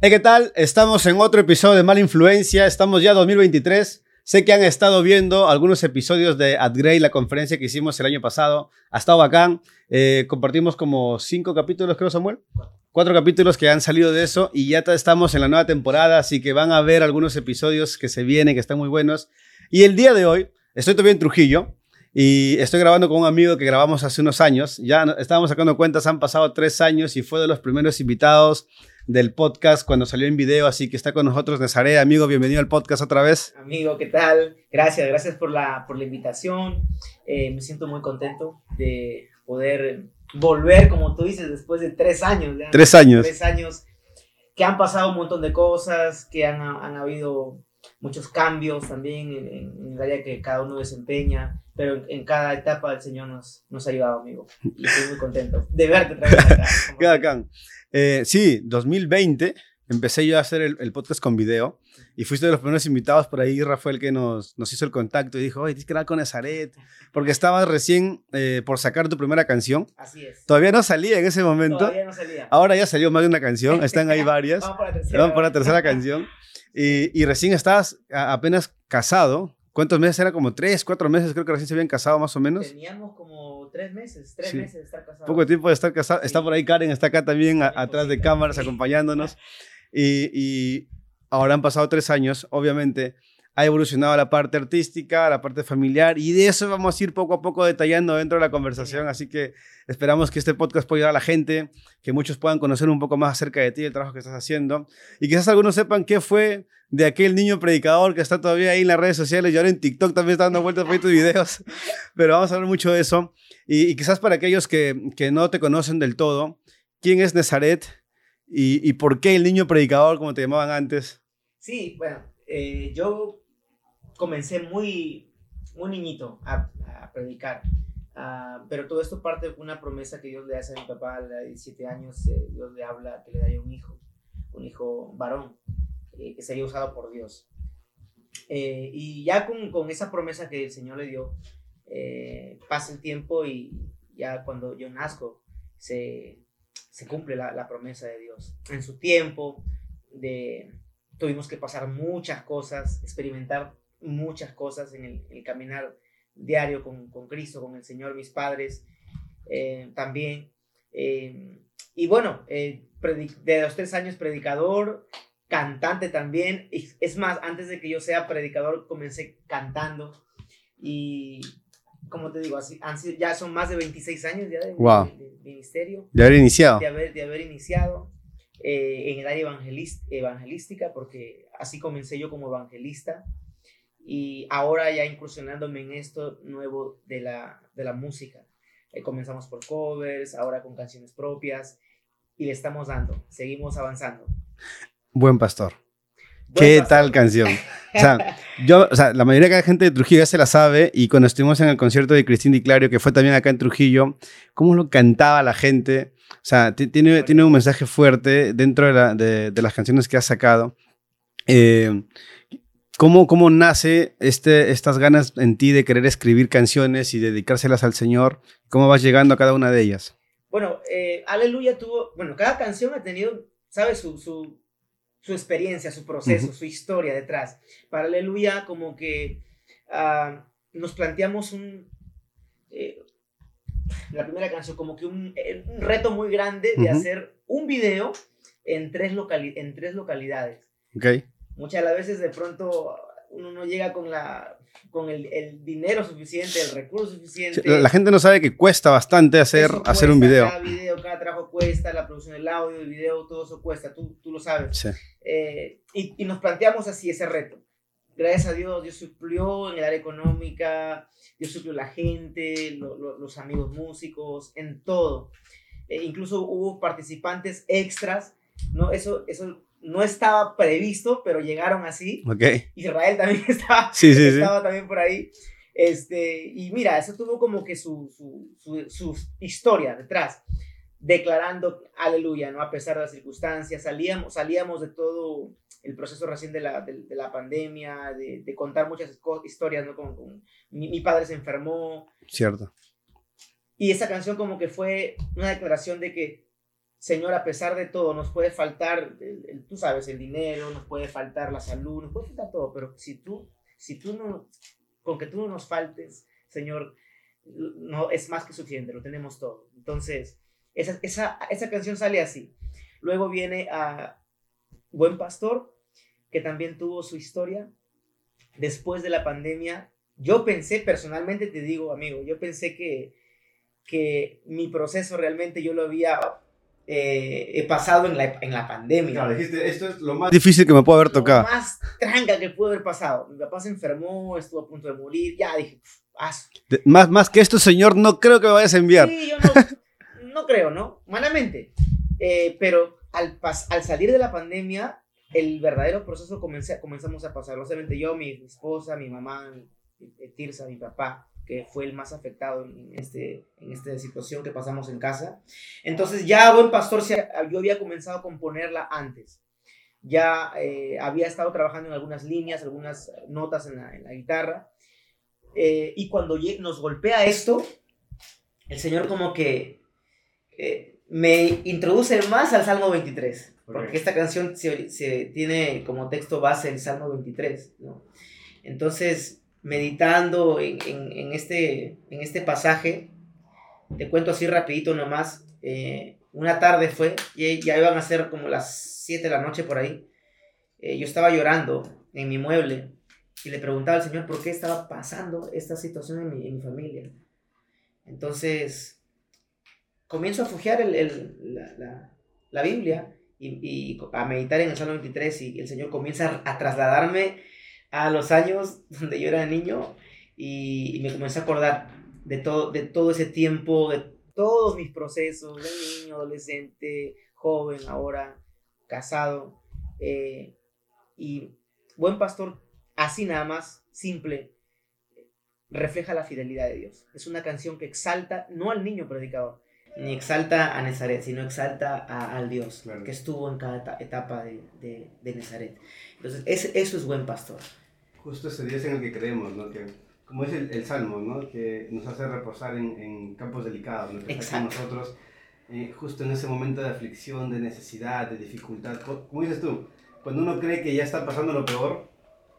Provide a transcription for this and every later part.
Hey, ¿qué tal? Estamos en otro episodio de Mala Influencia. Estamos ya 2023. Sé que han estado viendo algunos episodios de AdGrey, la conferencia que hicimos el año pasado. Ha estado bacán. Eh, compartimos como cinco capítulos, creo, Samuel. Cuatro capítulos que han salido de eso y ya estamos en la nueva temporada, así que van a ver algunos episodios que se vienen, que están muy buenos. Y el día de hoy, estoy todavía en Trujillo y estoy grabando con un amigo que grabamos hace unos años. Ya estábamos sacando cuentas, han pasado tres años y fue de los primeros invitados del podcast cuando salió en video, así que está con nosotros Nezaré. Amigo, bienvenido al podcast otra vez. Amigo, ¿qué tal? Gracias, gracias por la, por la invitación. Eh, me siento muy contento de poder volver, como tú dices, después de tres años. Tres años. Tres años que han pasado un montón de cosas, que han, han habido muchos cambios también en, en, el área que cada uno desempeña, pero en, cada etapa el Señor nos, nos ha ayudado, amigo. Y estoy muy contento de verte otra vez acá. Eh, sí, 2020 empecé yo a hacer el, podcast con video y fuiste de los primeros invitados por ahí, Rafael, que nos, nos hizo el contacto y dijo, oye, tienes que hablar con Ezaret, porque estabas recién eh, por sacar tu primera canción. Así es. Todavía no salía en ese momento. Todavía no salía. Ahora ya salió más de una canción, están ahí varias. Vamos por la tercera. Vamos por la tercera canción. Y, y recién estabas a- apenas casado. ¿Cuántos meses? Era como tres, cuatro meses, creo que recién se habían casado más o menos. Teníamos como tres meses, tres Sí. meses de estar casados. Poco tiempo de estar casado. Está por ahí Karen, está acá también, a- atrás de cámaras, acompañándonos. Y, y ahora han pasado tres años, obviamente. Ha evolucionado la parte artística, la parte familiar, y de eso vamos a ir poco a poco detallando dentro de la conversación. Así que esperamos que este podcast pueda ayudar a la gente, que muchos puedan conocer un poco más acerca de ti, el trabajo que estás haciendo, y quizás algunos sepan qué fue de aquel niño predicador que está todavía ahí en las redes sociales y ahora en TikTok también está dando vueltas por tus videos. Pero vamos a hablar mucho de eso. Y, y quizás para aquellos que, que no te conocen del todo, ¿quién es Nezaret y, y por qué el niño predicador, como te llamaban antes? Sí, bueno, eh, yo comencé muy, muy niñito a, a predicar, Ah, pero todo esto parte de una promesa que Dios le hace a mi papá a de 17 años, eh, Dios le habla que le daría un hijo, un hijo varón, eh, que sería usado por Dios. Eh, y ya con, con esa promesa que el Señor le dio, eh, pasa el tiempo y ya cuando yo nazco, se, se cumple la, la promesa de Dios. En su tiempo, de, tuvimos que pasar muchas cosas, experimentar muchas cosas en el, el caminar diario con, con, Cristo, con el Señor, mis padres eh, también. Eh, y bueno, eh, de los tres años predicador, cantante también. Es más, antes de que yo sea predicador, comencé cantando. Y como te digo, así, ya son más de 26 años ya de, Wow. de, de ministerio De haber iniciado. de haber, de haber iniciado eh, en el área evangelística, porque así comencé yo como evangelista, y ahora ya incursionándome en esto nuevo de la, de la música. Eh, comenzamos por covers, ahora con canciones propias, y le estamos dando, seguimos avanzando. Buen pastor. Buen ¿Qué pastor. tal canción? O sea, yo, o sea, la mayoría de la gente de Trujillo ya se la sabe y cuando estuvimos en el concierto de Cristín Di Clario, que fue también acá en Trujillo, cómo lo cantaba la gente. O sea, ti- tiene, tiene un mensaje fuerte dentro de, la- de- de las canciones que has sacado. Eh, ¿cómo, ¿Cómo nace este, estas ganas en ti de querer escribir canciones y dedicárselas al Señor? ¿Cómo vas llegando a cada una de ellas? Bueno, eh, Aleluya tuvo, bueno, cada canción ha tenido, ¿sabes? Su, su, su experiencia, su proceso, su historia detrás. Para Aleluya, como que ah, nos planteamos un, eh, la primera canción, como que un, eh, un reto muy grande de hacer un video en tres, locali- en tres localidades. ¿Ok? Muchas de las veces de pronto uno no llega con, la, con el, el dinero suficiente, el recurso suficiente. La, la gente no sabe que cuesta bastante hacer, Eso hacer un cuesta, video. Cada video, cada trabajo cuesta, la producción del audio, el video, todo eso cuesta, tú, tú lo sabes. Sí. Eh, y, y nos planteamos así ese reto. Gracias a Dios, Dios suplió en el área económica, Dios suplió la gente, lo- lo- los amigos músicos, en todo. Eh, incluso hubo participantes extras, ¿no? Eso, eso no estaba previsto, pero llegaron así. Ok. Israel también estaba, Sí, sí, sí. estaba también por ahí. Este, y mira, eso tuvo como que su, su, su, su historia detrás, declarando aleluya, ¿no? A pesar de las circunstancias, salíamos, salíamos de todo el proceso recién de la, de, de la pandemia, de, de, contar muchas historias, ¿no? Como, como mi, mi padre se enfermó, Cierto. y esa canción como que fue una declaración de que Señor, a pesar de todo, nos puede faltar, tú sabes, el dinero, nos puede faltar la salud, nos puede faltar todo, pero si tú, si tú no, con que tú no nos faltes, Señor, no es más que suficiente, lo tenemos todo. Entonces, esa, esa, esa canción sale así. Luego viene a Buen Pastor, que también tuvo su historia. Después de la pandemia, yo pensé, personalmente te digo, amigo, yo pensé que, que mi proceso realmente yo lo había eh, pasado en la, en la pandemia. Claro, dijiste, esto es lo más difícil que me puede haber tocado. Lo más tranca que pudo haber pasado. Mi papá se enfermó, estuvo a punto de morir, ya dije, más, más que esto, señor, no creo que me vayas a enviar. Sí, yo no, no creo, ¿no? Malamente. Eh, pero al, al salir de la pandemia, el verdadero proceso comencé, comenzamos a pasar. Obviamente yo, mi, esposa, mi mamá, eh, Tirsa, mi papá, que fue el más afectado en, este, en esta situación que pasamos en casa. Entonces ya Buen Pastor, yo había comenzado a componerla antes. Ya eh, había estado trabajando en algunas líneas, algunas notas en la, en la guitarra. Eh, y cuando nos golpea esto, el Señor como que me introduce más al Salmo 23. Porque esta canción se, tiene como texto base el Salmo 23, ¿no? Entonces, meditando en, en, este, en este pasaje, te cuento así rapidito nomás, eh, una tarde fue, y ya iban a ser como las 7 de la noche por ahí, eh, yo estaba llorando en mi mueble y le preguntaba al Señor por qué estaba pasando esta situación en mi, en mi familia. Entonces, comienzo a fugiar el, el, la, la, la, Biblia y, y, a meditar en el Salmo 23 y el Señor comienza a, trasladarme a los años donde yo era niño y, y, me comencé a acordar de todo, de todo ese tiempo, de todos mis procesos, de niño, adolescente, joven, ahora casado. Eh, y buen pastor, así nada más, simple, refleja la fidelidad de Dios. Es una canción que exalta no al niño predicador, ni exalta a Nazaret, sino exalta al Dios que estuvo en cada etapa de, de, de Nazaret. Entonces, eso es buen pastor. Justo ese Dios en el que creemos, ¿no? Que, como es el, el Salmo, ¿no? Que nos hace reposar en, en campos delicados, ¿no? Que Exacto. nosotros, eh, justo en ese momento de aflicción, de necesidad, de dificultad. Como dices tú, cuando uno cree que ya está pasando lo peor,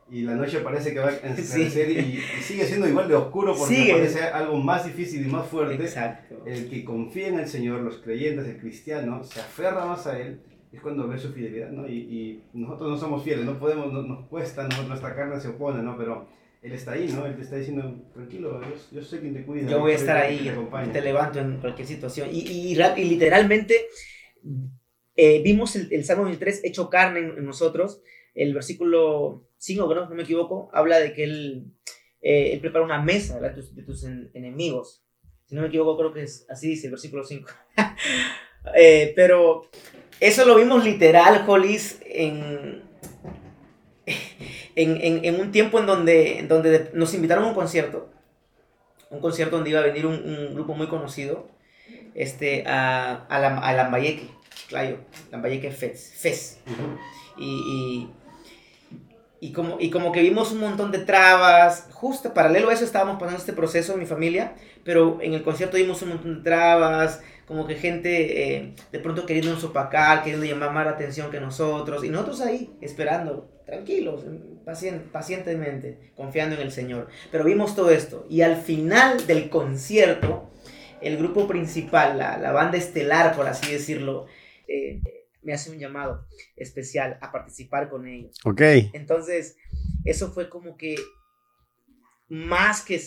y la noche parece que va a encerrar y, sigue siendo igual de oscuro porque parece algo más difícil y más fuerte. Exacto. El que confía en el Señor, los creyentes, el cristiano, se aferra más a Él, es cuando ve su fidelidad, ¿no? Y, y nosotros no somos fieles, no podemos, nos cuesta, nuestra carne se opone, ¿no? Pero Él está ahí, ¿no? Él te está diciendo, tranquilo, yo, yo sé quien te cuida. Yo voy a estar ahí, te, te, levanto en cualquier situación. Y, y, y literalmente eh, vimos el, el Salmo 23 hecho carne en, en nosotros, el versículo 5, no, no me equivoco, habla de que él, eh, él prepara una mesa de tus, de tus enemigos. Si no me equivoco, creo que es así dice el versículo 5. eh, pero eso lo vimos literal, Jolis, en, en, en, en, un tiempo en donde, en donde nos invitaron a un concierto. Un concierto donde iba a venir un, un grupo muy conocido este, a, a, la, a Lambayeque, claro, Lambayeque Fest. Fest. y, y y como, y como que vimos un montón de trabas, justo paralelo a eso estábamos pasando este proceso en mi familia, pero en el concierto vimos un montón de trabas, como que gente eh, de pronto queriendo sopacar, queriendo llamar más la atención que nosotros, y nosotros ahí esperando, tranquilos, pacientemente, confiando en el Señor. Pero vimos todo esto, y al final del concierto, el grupo principal, la, la banda estelar, por así decirlo, eh, me hace un llamado especial a participar con ellos. Ok. Entonces, eso fue como que más que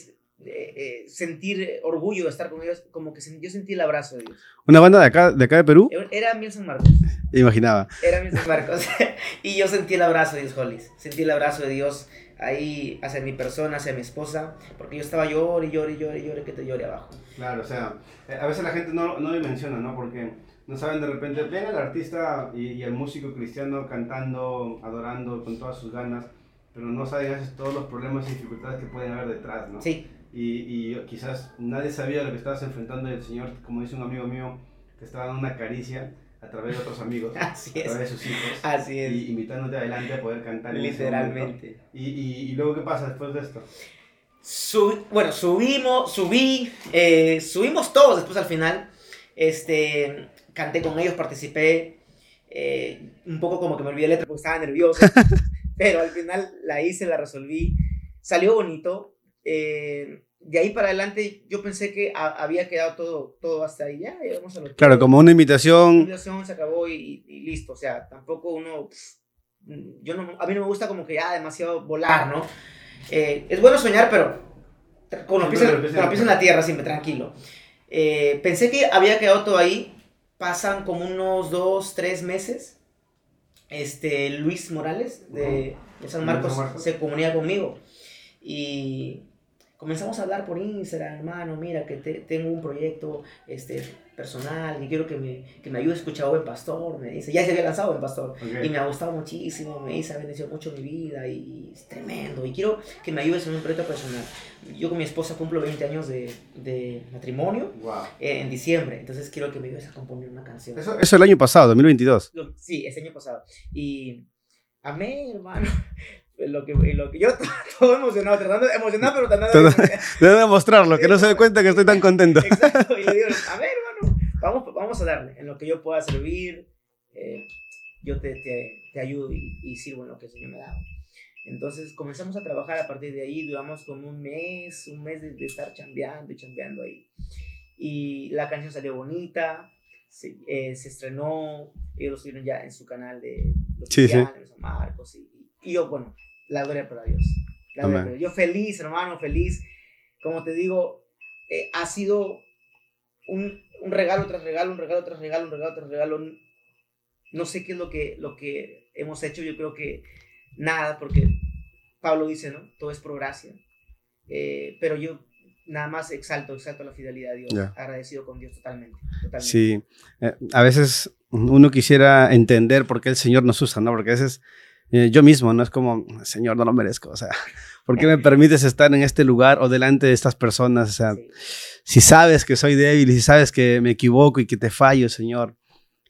eh, sentir orgullo de estar con ellos, como que yo sentí el abrazo de Dios. ¿Una banda de acá de, acá de Perú? Era Miel San Marcos. Imaginaba. Era Miel San Marcos. y yo sentí el abrazo de Dios, Hollis. Sentí el abrazo de Dios ahí hacia mi persona, hacia mi esposa, porque yo estaba llore, llore, llore, llore, que te llore abajo. Claro, o sea, eh, a veces la gente no, no le menciona, ¿no? Porque no saben de repente, ven al artista y, el músico cristiano cantando, adorando con todas sus ganas, pero no saben todos los problemas y dificultades que pueden haber detrás, ¿no? Sí. Y, y quizás nadie sabía lo que estabas enfrentando y el Señor, como dice un amigo mío, te estaba dando una caricia a través de otros amigos, Así a través de sus hijos, Así es. y invitándote adelante a poder cantar. Literalmente. Y, y, y, luego, ¿qué pasa después de esto? bueno, subimos, subí, eh, subimos todos después al final Este, canté con ellos, participé. eh, un poco como que me olvidé la letra porque estaba nervioso. pero al final la hice, la resolví. Salió bonito. Eh, de ahí para adelante yo pensé que ha- había quedado todo, todo hasta ahí. Ya, a lo Claro, como una la invitación. invitación se acabó y, y listo. O sea, tampoco uno. pff, yo no, a mí no me gusta como que ya demasiado volar, ¿no? Eh, es bueno soñar, pero con los pies, en- la tierra, siempre tranquilo. Eh, pensé que había quedado todo ahí. Pasan como unos dos, tres meses. Este, Luis Morales de, de San Marcos San Marcos. se comunica conmigo. Y comenzamos a hablar por Instagram, hermano, mira que te- tengo un proyecto este, personal y quiero que me, que me ayudes a escuchar a Buen Pastor, me dice, ya se había lanzado Buen Pastor y me ha gustado muchísimo, me dice, ha bendecido mucho mi vida y es tremendo y quiero que me ayudes en un proyecto personal. Yo con mi esposa cumplo 20 años de, de matrimonio Wow. eh, en diciembre, entonces quiero que me ayudes a componer una canción. Eso, Eso el año pasado, 2022. Lo- Sí, ese año pasado. Y amén, hermano. Lo que, lo que yo todo emocionado, tratando, emocionado, pero tratando de... Debo demostrarlo, que no se dé cuenta que estoy tan contento. Exacto, y le digo, a ver, hermano, vamos, vamos a darle, en lo que yo pueda servir, eh, yo te, te, te ayudo y, y sirvo en lo que el Señor me ha dado. Entonces comenzamos a trabajar a partir de ahí, duramos como un mes, un mes de, de estar chambeando y chambeando ahí. Y la canción salió bonita, se, eh, se estrenó, ellos lo subieron ya en su canal de los Sí, sí. Marcos, y, y yo, bueno, la gloria para Dios. La gloria para Dios. Yo feliz, hermano, feliz. Como te digo, eh, ha sido un, un regalo tras regalo, un regalo tras regalo, un regalo tras regalo. No sé qué es lo que, lo que hemos hecho, yo creo que nada, porque Pablo dice, ¿no? Todo es por gracia. Eh, pero yo nada más exalto, exalto la fidelidad a Dios, Ya. agradecido con Dios totalmente. totalmente. Sí, eh, a veces uno quisiera entender por qué el Señor nos usa, ¿no? Porque a veces eh, yo mismo, ¿no? Es como, Señor, no lo merezco, o sea, ¿por qué me permites estar en este lugar o delante de estas personas? O sea, Sí. si sabes que soy débil y si sabes que me equivoco y que te fallo, Señor.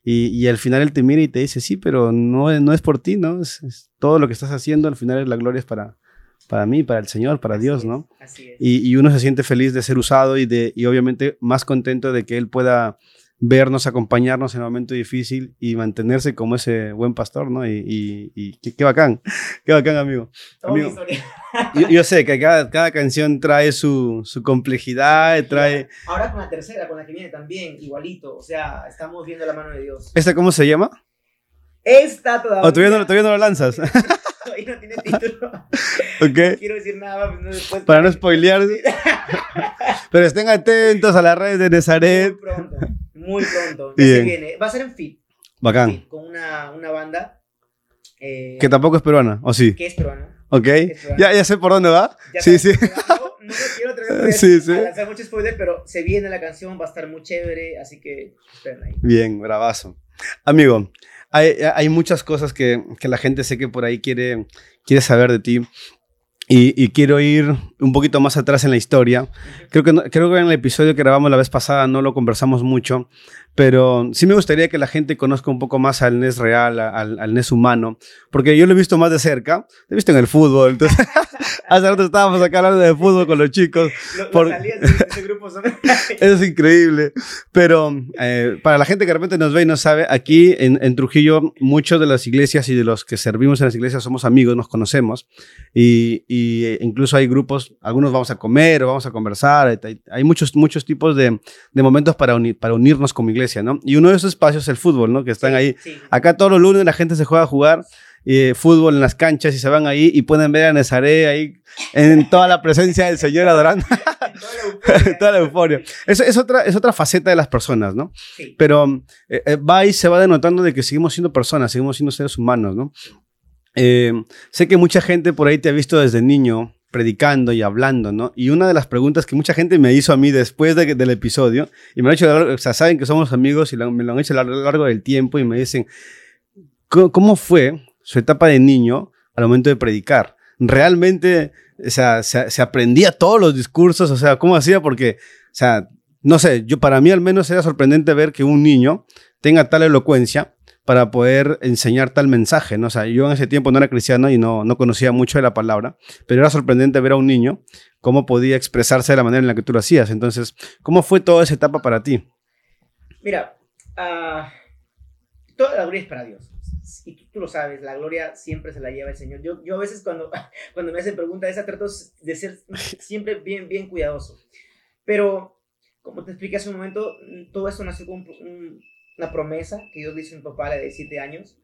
Y, y al final Él te mira y te dice, sí, pero no, es- no es por ti, ¿no? Es, es todo lo que estás haciendo, al final la gloria es para, para mí, para el Señor, para Así Dios, es, ¿no? Así es. Y, y uno se siente feliz de ser usado y, de, y obviamente más contento de que Él pueda vernos, acompañarnos en el momento difícil y mantenerse como ese buen pastor, ¿no? Y, y- y qué, qué bacán, qué bacán, amigo. Amigo. historia. Yo, yo sé que cada, cada canción trae su, su complejidad, trae... Ahora con la tercera, con la que viene también, igualito. O sea, estamos viendo la mano de Dios. ¿Esta cómo se llama? Esta todavía. ¿O todavía no, todavía no lo lanzas? Todavía no tiene título. ¿Ok? No quiero decir nada más, no después. Para no spoilear. Pero estén atentos a las redes de Muy Nazaret. pronto. Muy pronto. Ya se viene. Va a ser en fit. Bacán. fit, con una, una banda. eh, Que tampoco es peruana, ¿o sí? que es peruana. ¿Ok? es peruana. Ya, ya sé por dónde va. Ya Sí, sí. No, no quiero traer Sí, sí. a lanzar mucho spoiler, pero se viene la canción, va a estar muy chévere, así que esperen ahí. Bien, bravazo. Amigo, hay, hay muchas cosas que, que la gente sé que por ahí quiere, quiere saber de ti. Y, quiero ir un poquito más atrás en la historia. Creo que, creo que en el episodio que grabamos la vez pasada no lo conversamos mucho, pero sí me gustaría que la gente conozca un poco más al NES real, al, al NES humano, porque yo lo he visto más de cerca. Lo he visto en el fútbol. hace rato estábamos acá hablando de fútbol con los chicos. Lo- Por- Las salidas de ese grupo son... Eso es increíble. Pero eh, para la gente que de repente nos ve y no sabe, aquí en, en Trujillo, muchas de las iglesias y de los que servimos en las iglesias somos amigos, nos conocemos. Y, y, eh, incluso hay grupos, algunos vamos a comer o vamos a conversar. Hay, muchos, muchos tipos de, de momentos para, para unirnos como iglesia, ¿no? Y uno de esos espacios es el fútbol, ¿no? Que están ahí. Sí, sí. Acá todos los lunes la gente se juega a jugar eh, fútbol en las canchas y se van ahí y pueden ver a Nezaré ahí en toda la presencia del Señor adorando. Toda la euforia. Es, es, otra, es otra faceta de las personas, ¿no? Sí. Pero eh, eh, va y se va denotando de que seguimos siendo personas, seguimos siendo seres humanos, ¿no? Eh, sé que mucha gente por ahí te ha visto desde niño predicando y hablando, ¿no? Y una de las preguntas que mucha gente me hizo a mí después de del episodio, y me lo han hecho, o sea, saben que somos amigos y lo- me lo han hecho a lo largo del tiempo y me dicen, ¿cómo, cómo fue su etapa de niño al momento de predicar? ¿Realmente o sea, se, aprendía todos los discursos? O sea, ¿cómo hacía? Porque, o sea, no sé, yo para mí al menos era sorprendente ver que un niño tenga tal elocuencia para poder enseñar tal mensaje, ¿no? O yo en ese tiempo no era cristiano y no, no conocía mucho de la palabra, pero era sorprendente ver a un niño cómo podía expresarse de la manera en la que tú lo hacías. Entonces, ¿cómo fue toda esa etapa para ti? Mira, ah, toda la gloria para Dios. Y tú, tú lo sabes, la gloria siempre se la lleva el Señor. Yo, yo a veces cuando, cuando me hacen preguntas esa trato de ser siempre bien, bien cuidadoso. Pero, como te expliqué hace un momento, todo esto nació con un- una promesa que Dios le hizo a mi papá la de 7 años.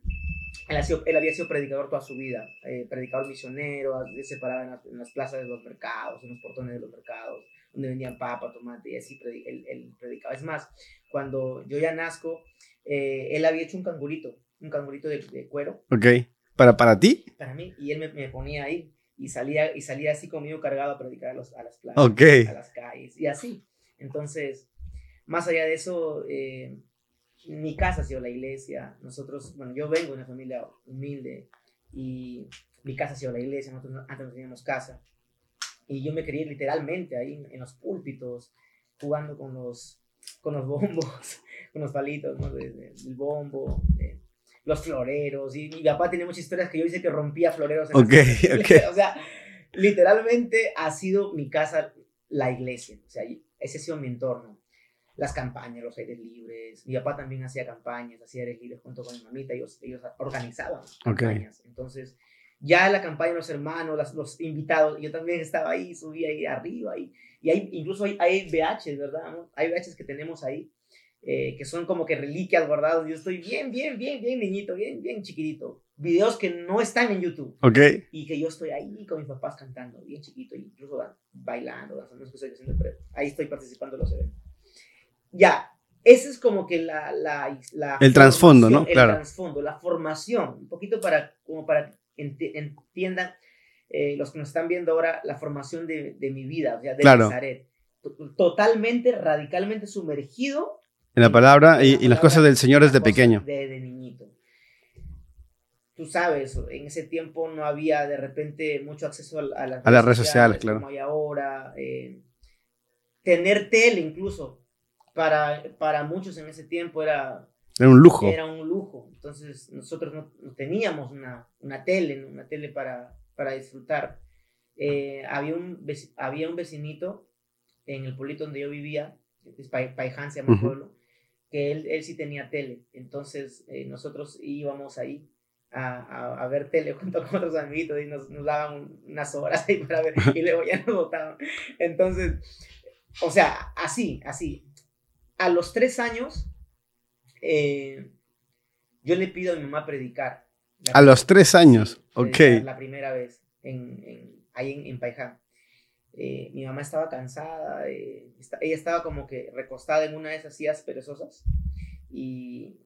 Él, ha sido- él había sido predicador toda su vida, eh, predicador misionero, se paraba en las, en las plazas de los mercados, en los portones de los mercados, donde vendían papa, tomate, y así él, él predicaba. Es más, cuando yo ya nazco, eh, él había hecho un cangurito, un cangurito de, de cuero Ok. ¿Para, para ti? para mí, y él me, me ponía ahí, y salía, y salía así conmigo cargado a predicar a, los- a las plazas, Ok. a las calles, y así. Entonces, más allá de eso, eh, mi casa ha sido la iglesia. Nosotros, bueno, yo vengo de una familia humilde y mi casa ha sido la iglesia. Nosotros no- antes no teníamos casa. Y yo me crié literalmente ahí en, los púlpitos, jugando con los, con los bombos, con los palitos ¿no? del bombo, de los floreros. Y mi papá tenía muchas historias que yo hice que rompía floreros. En Ok, casas. ok. o sea, literalmente ha sido mi casa la iglesia. O sea, ese ha sido mi entorno las campañas, los aires libres. Mi papá también hacía campañas, hacía aires libres junto con mi mamita, ellos, ellos organizaban campañas. Entonces, ya la campaña de los hermanos, las- los invitados, yo también estaba ahí, subía ahí arriba, y, y hay, incluso hay, hay VHs, ¿verdad? ¿no? Hay VHs que tenemos ahí, eh, que son como que reliquias guardadas. Yo estoy bien, bien, bien, bien niñito, bien, bien chiquitito. Videos que no están en YouTube Ok. y que yo estoy ahí con mis papás cantando, bien chiquito, incluso ba- bailando, danzando, estoy haciendo, pero ahí estoy participando en los eventos. Ya, ese es como que la... la, la El trasfondo, ¿no? Claro. El trasfondo, la formación, un poquito para, como para que enti- entiendan eh, los que nos están viendo ahora la formación de, de mi vida, o sea, de Claro. Nazaret. To- Totalmente, radicalmente sumergido En la palabra y, las cosas del Señor desde pequeño. De, de niñito. Tú sabes, en ese tiempo no había de repente mucho acceso a, a las, A las redes sociales, claro. Como hay ahora. eh, tener tele incluso, para, para muchos en ese tiempo era, Era un lujo. era un lujo. Entonces nosotros no, no teníamos una, una tele, ¿no? una tele para, para disfrutar. Eh, había, un, había un vecinito en el pueblito donde yo vivía, es Pai- Paiján se llama el pueblo, que él, él sí tenía tele. Entonces eh, nosotros íbamos ahí a, a, a ver tele junto con otros amiguitos y nos, nos daban un- unas horas ahí para ver y luego ya nos botaban. Entonces, o sea, así, así. A los tres años, eh, yo le pido a mi mamá predicar. A los tres años. Ok. La primera vez, en, en- ahí en, en Paiján. Eh, mi mamá estaba cansada, eh, ella estaba como que recostada en una de esas sillas perezosas. Y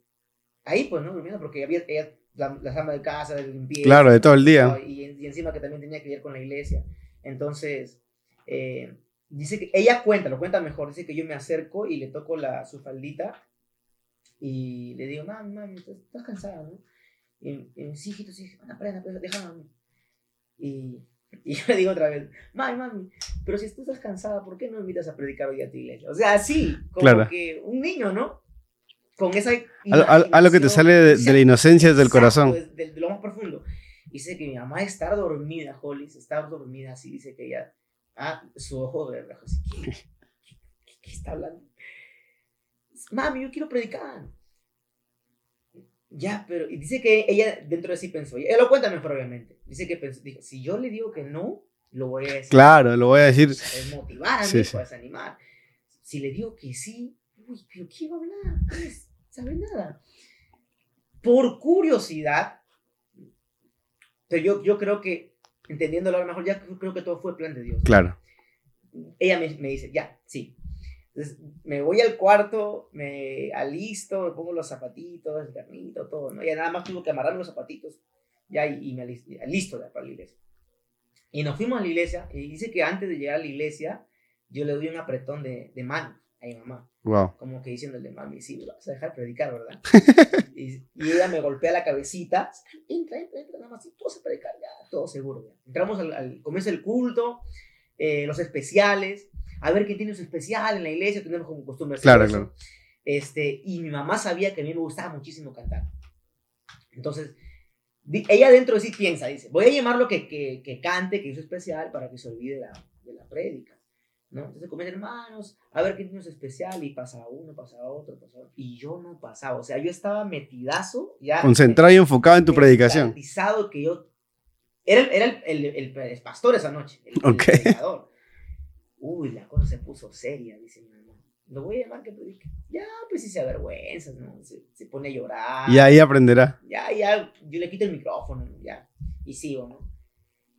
ahí, pues, ¿no? Durmiendo, porque había ella, la, la ama de casa, de limpieza. Claro, de todo el día. Y, y encima que también tenía que ir con la iglesia. Entonces, eh, dice que ella cuenta, lo cuenta mejor. Dice que yo me acerco y le toco la, su faldita y le digo, mami, mami, estás, cansada, ¿no? Y, y me dice, sí, hijito, sí, aprenda, aprenda, déjame. Y, y yo le digo otra vez, mami, mami, pero si tú estás cansada, ¿por qué no invitas a predicar hoy a tu iglesia? O sea, así, como Claro. que un niño, ¿no? Con esa Al- al- Algo que te sale de, la inocencia del Exacto, corazón. De, de- lo más profundo. Dice que mi mamá está dormida, Hollis, está dormida, así dice que ella, ah, su ojo de ¿qué, qué, qué- qué está hablando? Mami, yo quiero predicar. Ya, pero, y dice que ella dentro de sí pensó, ella lo cuenta mejor obviamente, dice que pensó, dijo, si yo le digo que no, lo voy a decir. Claro, lo voy a decir. Es motivar Sí, sí. pues animar. Si le digo que sí, uy, pero ¿qué va a hablar? No sabe nada. Por curiosidad, pero yo, yo creo que, entendiéndolo a lo mejor, ya creo, creo que todo fue plan de Dios. Claro. Ella me, me dice, ya, sí. Entonces, me voy al cuarto, me alisto, me pongo los zapatitos, el carnito, todo, ¿no? Ya nada más tuve que amarrarme los zapatitos, ya, y, y me alis- listo ya para la iglesia. Y nos fuimos a la iglesia, y dice que antes de llegar a la iglesia, yo le doy un apretón de, de mano a mi mamá, Wow. como que diciéndole, mami, sí, me vas a dejar predicar, ¿verdad? y, y ella me golpea la cabecita, entra, entra, entra, nada más, tú vas a predicar, ya, todo seguro. ya. Entramos al, al comienza el culto, eh, los especiales, a ver quién tiene su especial en la iglesia, tenemos como costumbre Claro, claro. Este, y mi mamá sabía que a mí me gustaba muchísimo cantar. Entonces, di- ella dentro de sí piensa, dice, voy a llamarlo que, que, que cante, que hizo especial para que se olvide de la, de la prédica. ¿no? Entonces comienzan hermanos, a ver qué niño es especial, y pasaba uno, pasaba otro, pasaba otro, y yo no pasaba, o sea, yo estaba metidazo, ya. Concentrado y enfocado en tu predicación. Que yo, era, era el, el, el, pastor esa noche, el, Ok. predicador. Uy, la cosa se puso seria, dice mi mamá. Lo voy a llamar que predique. Ya, pues si se avergüenza, ¿no? Se, se pone a llorar. Y ahí aprenderá. Ya, ya, yo le quito el micrófono, ¿no? ya, y sigo, ¿no?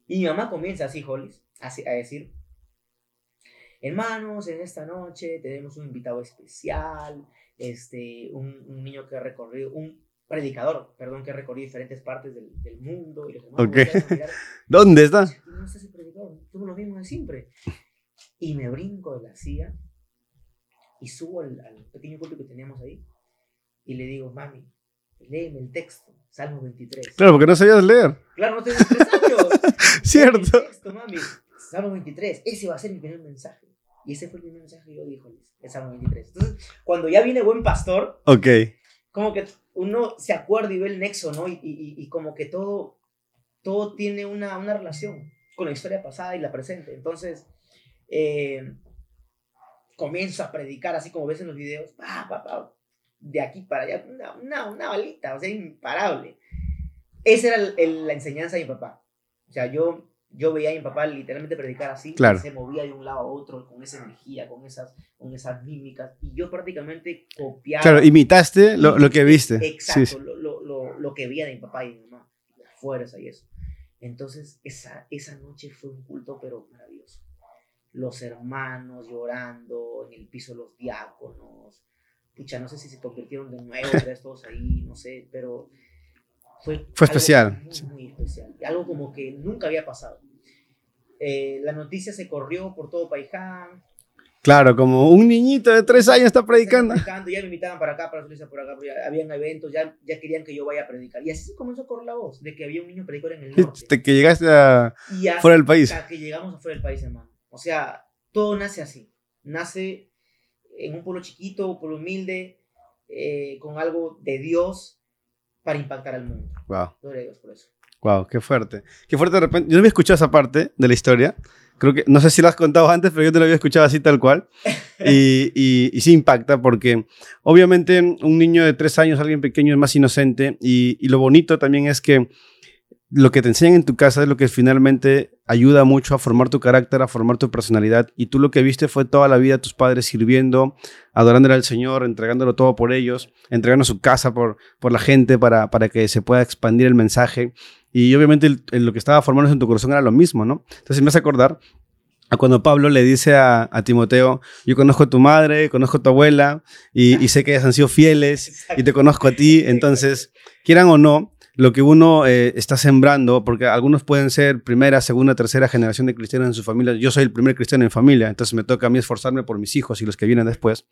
Y mi mamá comienza así, Hollis, así, a decir, hermanos, en esta noche tenemos un invitado especial, este, un, un niño que ha recorrido, un predicador, perdón, que ha recorrido diferentes partes del, del mundo. Y los hermanos Ok. voltean a mirar, ¿Dónde está? no está ese predicador, somos lo mismo de siempre. Y me brinco de la silla y subo al, al pequeño culto que teníamos ahí y le digo, mami, léeme el texto, Salmo 23. Claro, porque no sabías leer. Claro, no tengo tres años. Cierto. El texto, mami. Salmo 23. Ese va a ser mi primer mensaje. Y ese fue el primer mensaje que yo dijo, el Salmo 23. Entonces, cuando ya viene buen pastor, Ok. como que uno se acuerda y ve el nexo, ¿no? Y, y, y como que todo, todo tiene una, una relación con la historia pasada y la presente. Entonces, eh, comienzo a predicar así como ves en los videos, pa, pa, pa, de aquí para allá, una, una, una balita, o sea, imparable. Esa era el- el- la enseñanza de mi papá. O sea, yo, yo veía a mi papá literalmente predicar así, Claro. se movía de un lado a otro con esa energía, con esas, con esas mímicas, y yo prácticamente copiaba. Claro, imitaste lo, lo que viste. Exacto, Sí. Lo, lo, lo, que veía de mi papá y de mi mamá, la fuerza y eso. Entonces, esa, esa noche fue un culto, pero maravilloso. Los hermanos llorando, en el piso los diáconos. Pucha, no sé si se convirtieron de nuevo, todos ahí, no sé, pero fue, Fue especial. Muy, muy especial. Algo como que nunca había pasado. Eh, la noticia se corrió por todo Paiján, Claro, como un niñito de tres años está predicando. predicando, ya me invitaban para acá, para Suiza, por acá, habían eventos, ya, ya querían que yo vaya a predicar. Y así se comenzó a correr la voz de que había un niño predicador en el norte. Hasta que llegaste a Y hasta fuera del país. que llegamos afuera del país, hermano. O sea, todo nace así. Nace en un pueblo chiquito, un pueblo humilde, eh, con algo de Dios para impactar al mundo. Wow, Gloria a Dios por eso. wow, qué fuerte. Qué fuerte de repente. Yo no había escuchado esa parte de la historia. Creo que, no sé si lo has contado antes, pero yo te lo había escuchado así tal cual. Y, y, y sí impacta porque obviamente un niño de tres años, alguien pequeño, es más inocente. Y, y lo bonito también es que lo que te enseñan en tu casa es lo que finalmente ayuda mucho a formar tu carácter, a formar tu personalidad. Y tú lo que viste fue toda la vida tus padres sirviendo, adorándole al Señor, entregándolo todo por ellos, entregando su casa por, por la gente para, para que se pueda expandir el mensaje. Y obviamente el- lo que estaba formándose en tu corazón era lo mismo, ¿no? Entonces me hace acordar a cuando Pablo le dice a, Timoteo, yo conozco a tu madre, conozco a tu abuela y, y sé que ellas han sido fieles y te conozco a ti. Entonces, quieran o no, lo que uno eh, está sembrando, porque algunos pueden ser primera, segunda, tercera generación de cristianos en su familia. Yo soy el primer cristiano en familia, entonces me toca a mí esforzarme por mis hijos y los que vienen después.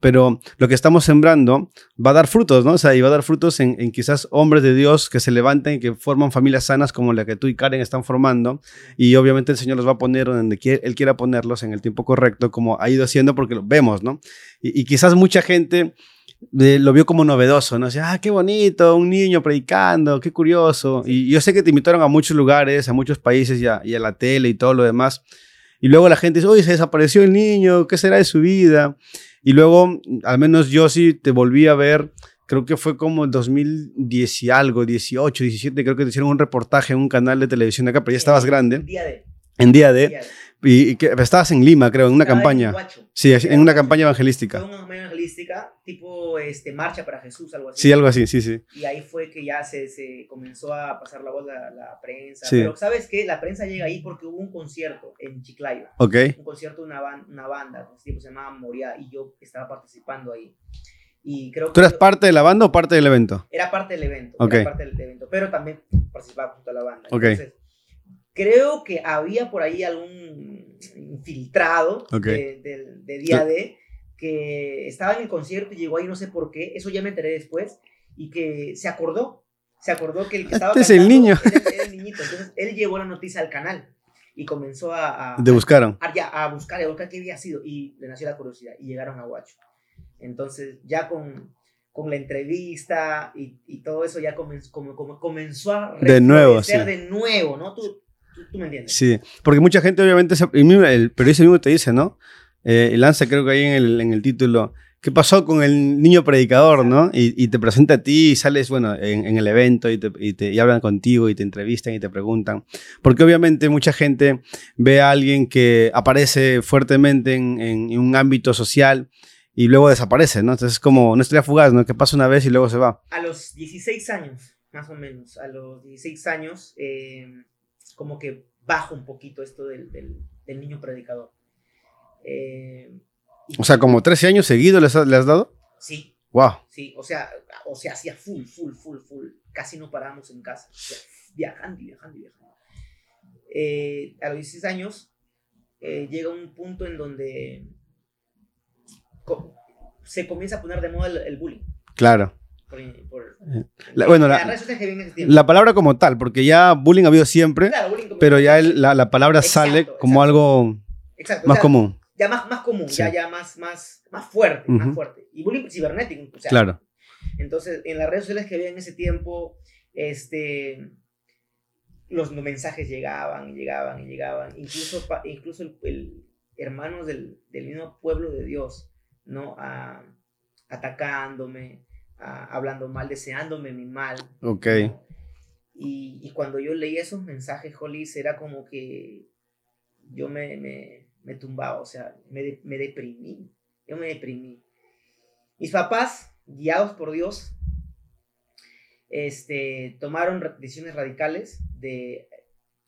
Pero lo que estamos sembrando va a dar frutos, ¿no? O sea, y va a dar frutos en, quizás hombres de Dios que se levanten y que forman familias sanas como la que tú y Karen están formando. Y obviamente el Señor los va a poner donde Él quiera ponerlos en el tiempo correcto, como ha ido haciendo, porque lo vemos, ¿no? Y quizás mucha gente eh, lo vio como novedoso, ¿no? Decía, ah, qué bonito, un niño predicando, qué curioso. Y yo sé que te invitaron a muchos lugares, a muchos países y a, y a la tele y todo lo demás. Y luego la gente dice, oye, se desapareció el niño, ¿qué será de su vida? Y luego, al menos yo sí te volví a ver, creo que fue como el 2010 y algo, 18, 17, creo que te hicieron un reportaje en un canal de televisión de acá, pero ya estabas grande, Día de. en día de, día de. y, y que estabas en Lima, creo, en una Estaba campaña. Huacho. Sí, en una campaña Fue evangelística. una tipo este, Marcha para Jesús, algo así. Sí, algo así, sí, sí. Y ahí fue que ya se, se comenzó a pasar la voz a la prensa. Sí. Pero ¿sabes qué? La prensa llega ahí porque hubo un concierto en Chiclayo. Ok, Un concierto de una, ban- una banda, tipo se llamaba Moria, y yo estaba participando ahí. Y creo ¿tú que eras yo- parte de la banda o parte del evento? era parte del evento. Ok. Era parte del evento, pero también participaba junto a la banda. Ok. Entonces, creo que había por ahí algún infiltrado Ok. de, del- de día D que estaba en el concierto y llegó ahí no sé por qué, eso ya me enteré después, y que se acordó, se acordó que el que estaba Este es el cantando niño. Era, era el niñito. Entonces, él llevó la noticia al canal y comenzó a, a, Te buscaron. a, ya, a buscar, a buscar qué había sido, y le nació la curiosidad, y llegaron a Guacho. Entonces, ya con, con la entrevista y, y todo eso, ya comenzó, como, como comenzó a De nuevo, sí. de nuevo, ¿no? Tú, tú, me entiendes. Sí, porque mucha gente obviamente, el periodista mismo te dice, ¿no? Eh, lanza creo que ahí en el, en el título, ¿qué pasó con el niño predicador, no? Y, te presenta a ti y sales, bueno, en, el evento y, te, y, hablan contigo y te entrevistan y te preguntan. Porque obviamente mucha gente ve a alguien que aparece fuertemente en, un ámbito social y luego desaparece, ¿no? Entonces es como una estrella fugaz, ¿no? Que pasa una vez y luego se va. A los 16 años, más o menos, a los 16 años, eh, como que bajo un poquito esto del, del, niño predicador. Eh, o sea, como 13 años seguidos le has dado. Sí. Wow. Sí, o sea, o sea, hacía full, full, full, full. Casi no paramos en casa. viajando y viajando y viajando. Eh, a los 16 años llega un punto en donde se comienza a poner de moda el, bullying. Claro. la, bueno, la, palabra como tal, porque ya bullying ha habido siempre, pero ya la, palabra sale como algo más común. Ya más, más común, ya, ya más, más, más fuerte, más fuerte. Y bullying cibernético. claro. Entonces, en las redes sociales que había en ese tiempo, este, los mensajes llegaban y llegaban y llegaban. Incluso, incluso el, hermanos del, del mismo pueblo de Dios ¿no? atacándome, hablando mal, deseándome mi mal. Ok. Y, cuando yo leí esos mensajes, Hollis, era como que yo me, me, tumbaba, o sea, me, me deprimí. Yo me deprimí. Mis papás, guiados por Dios, este, tomaron decisiones radicales de...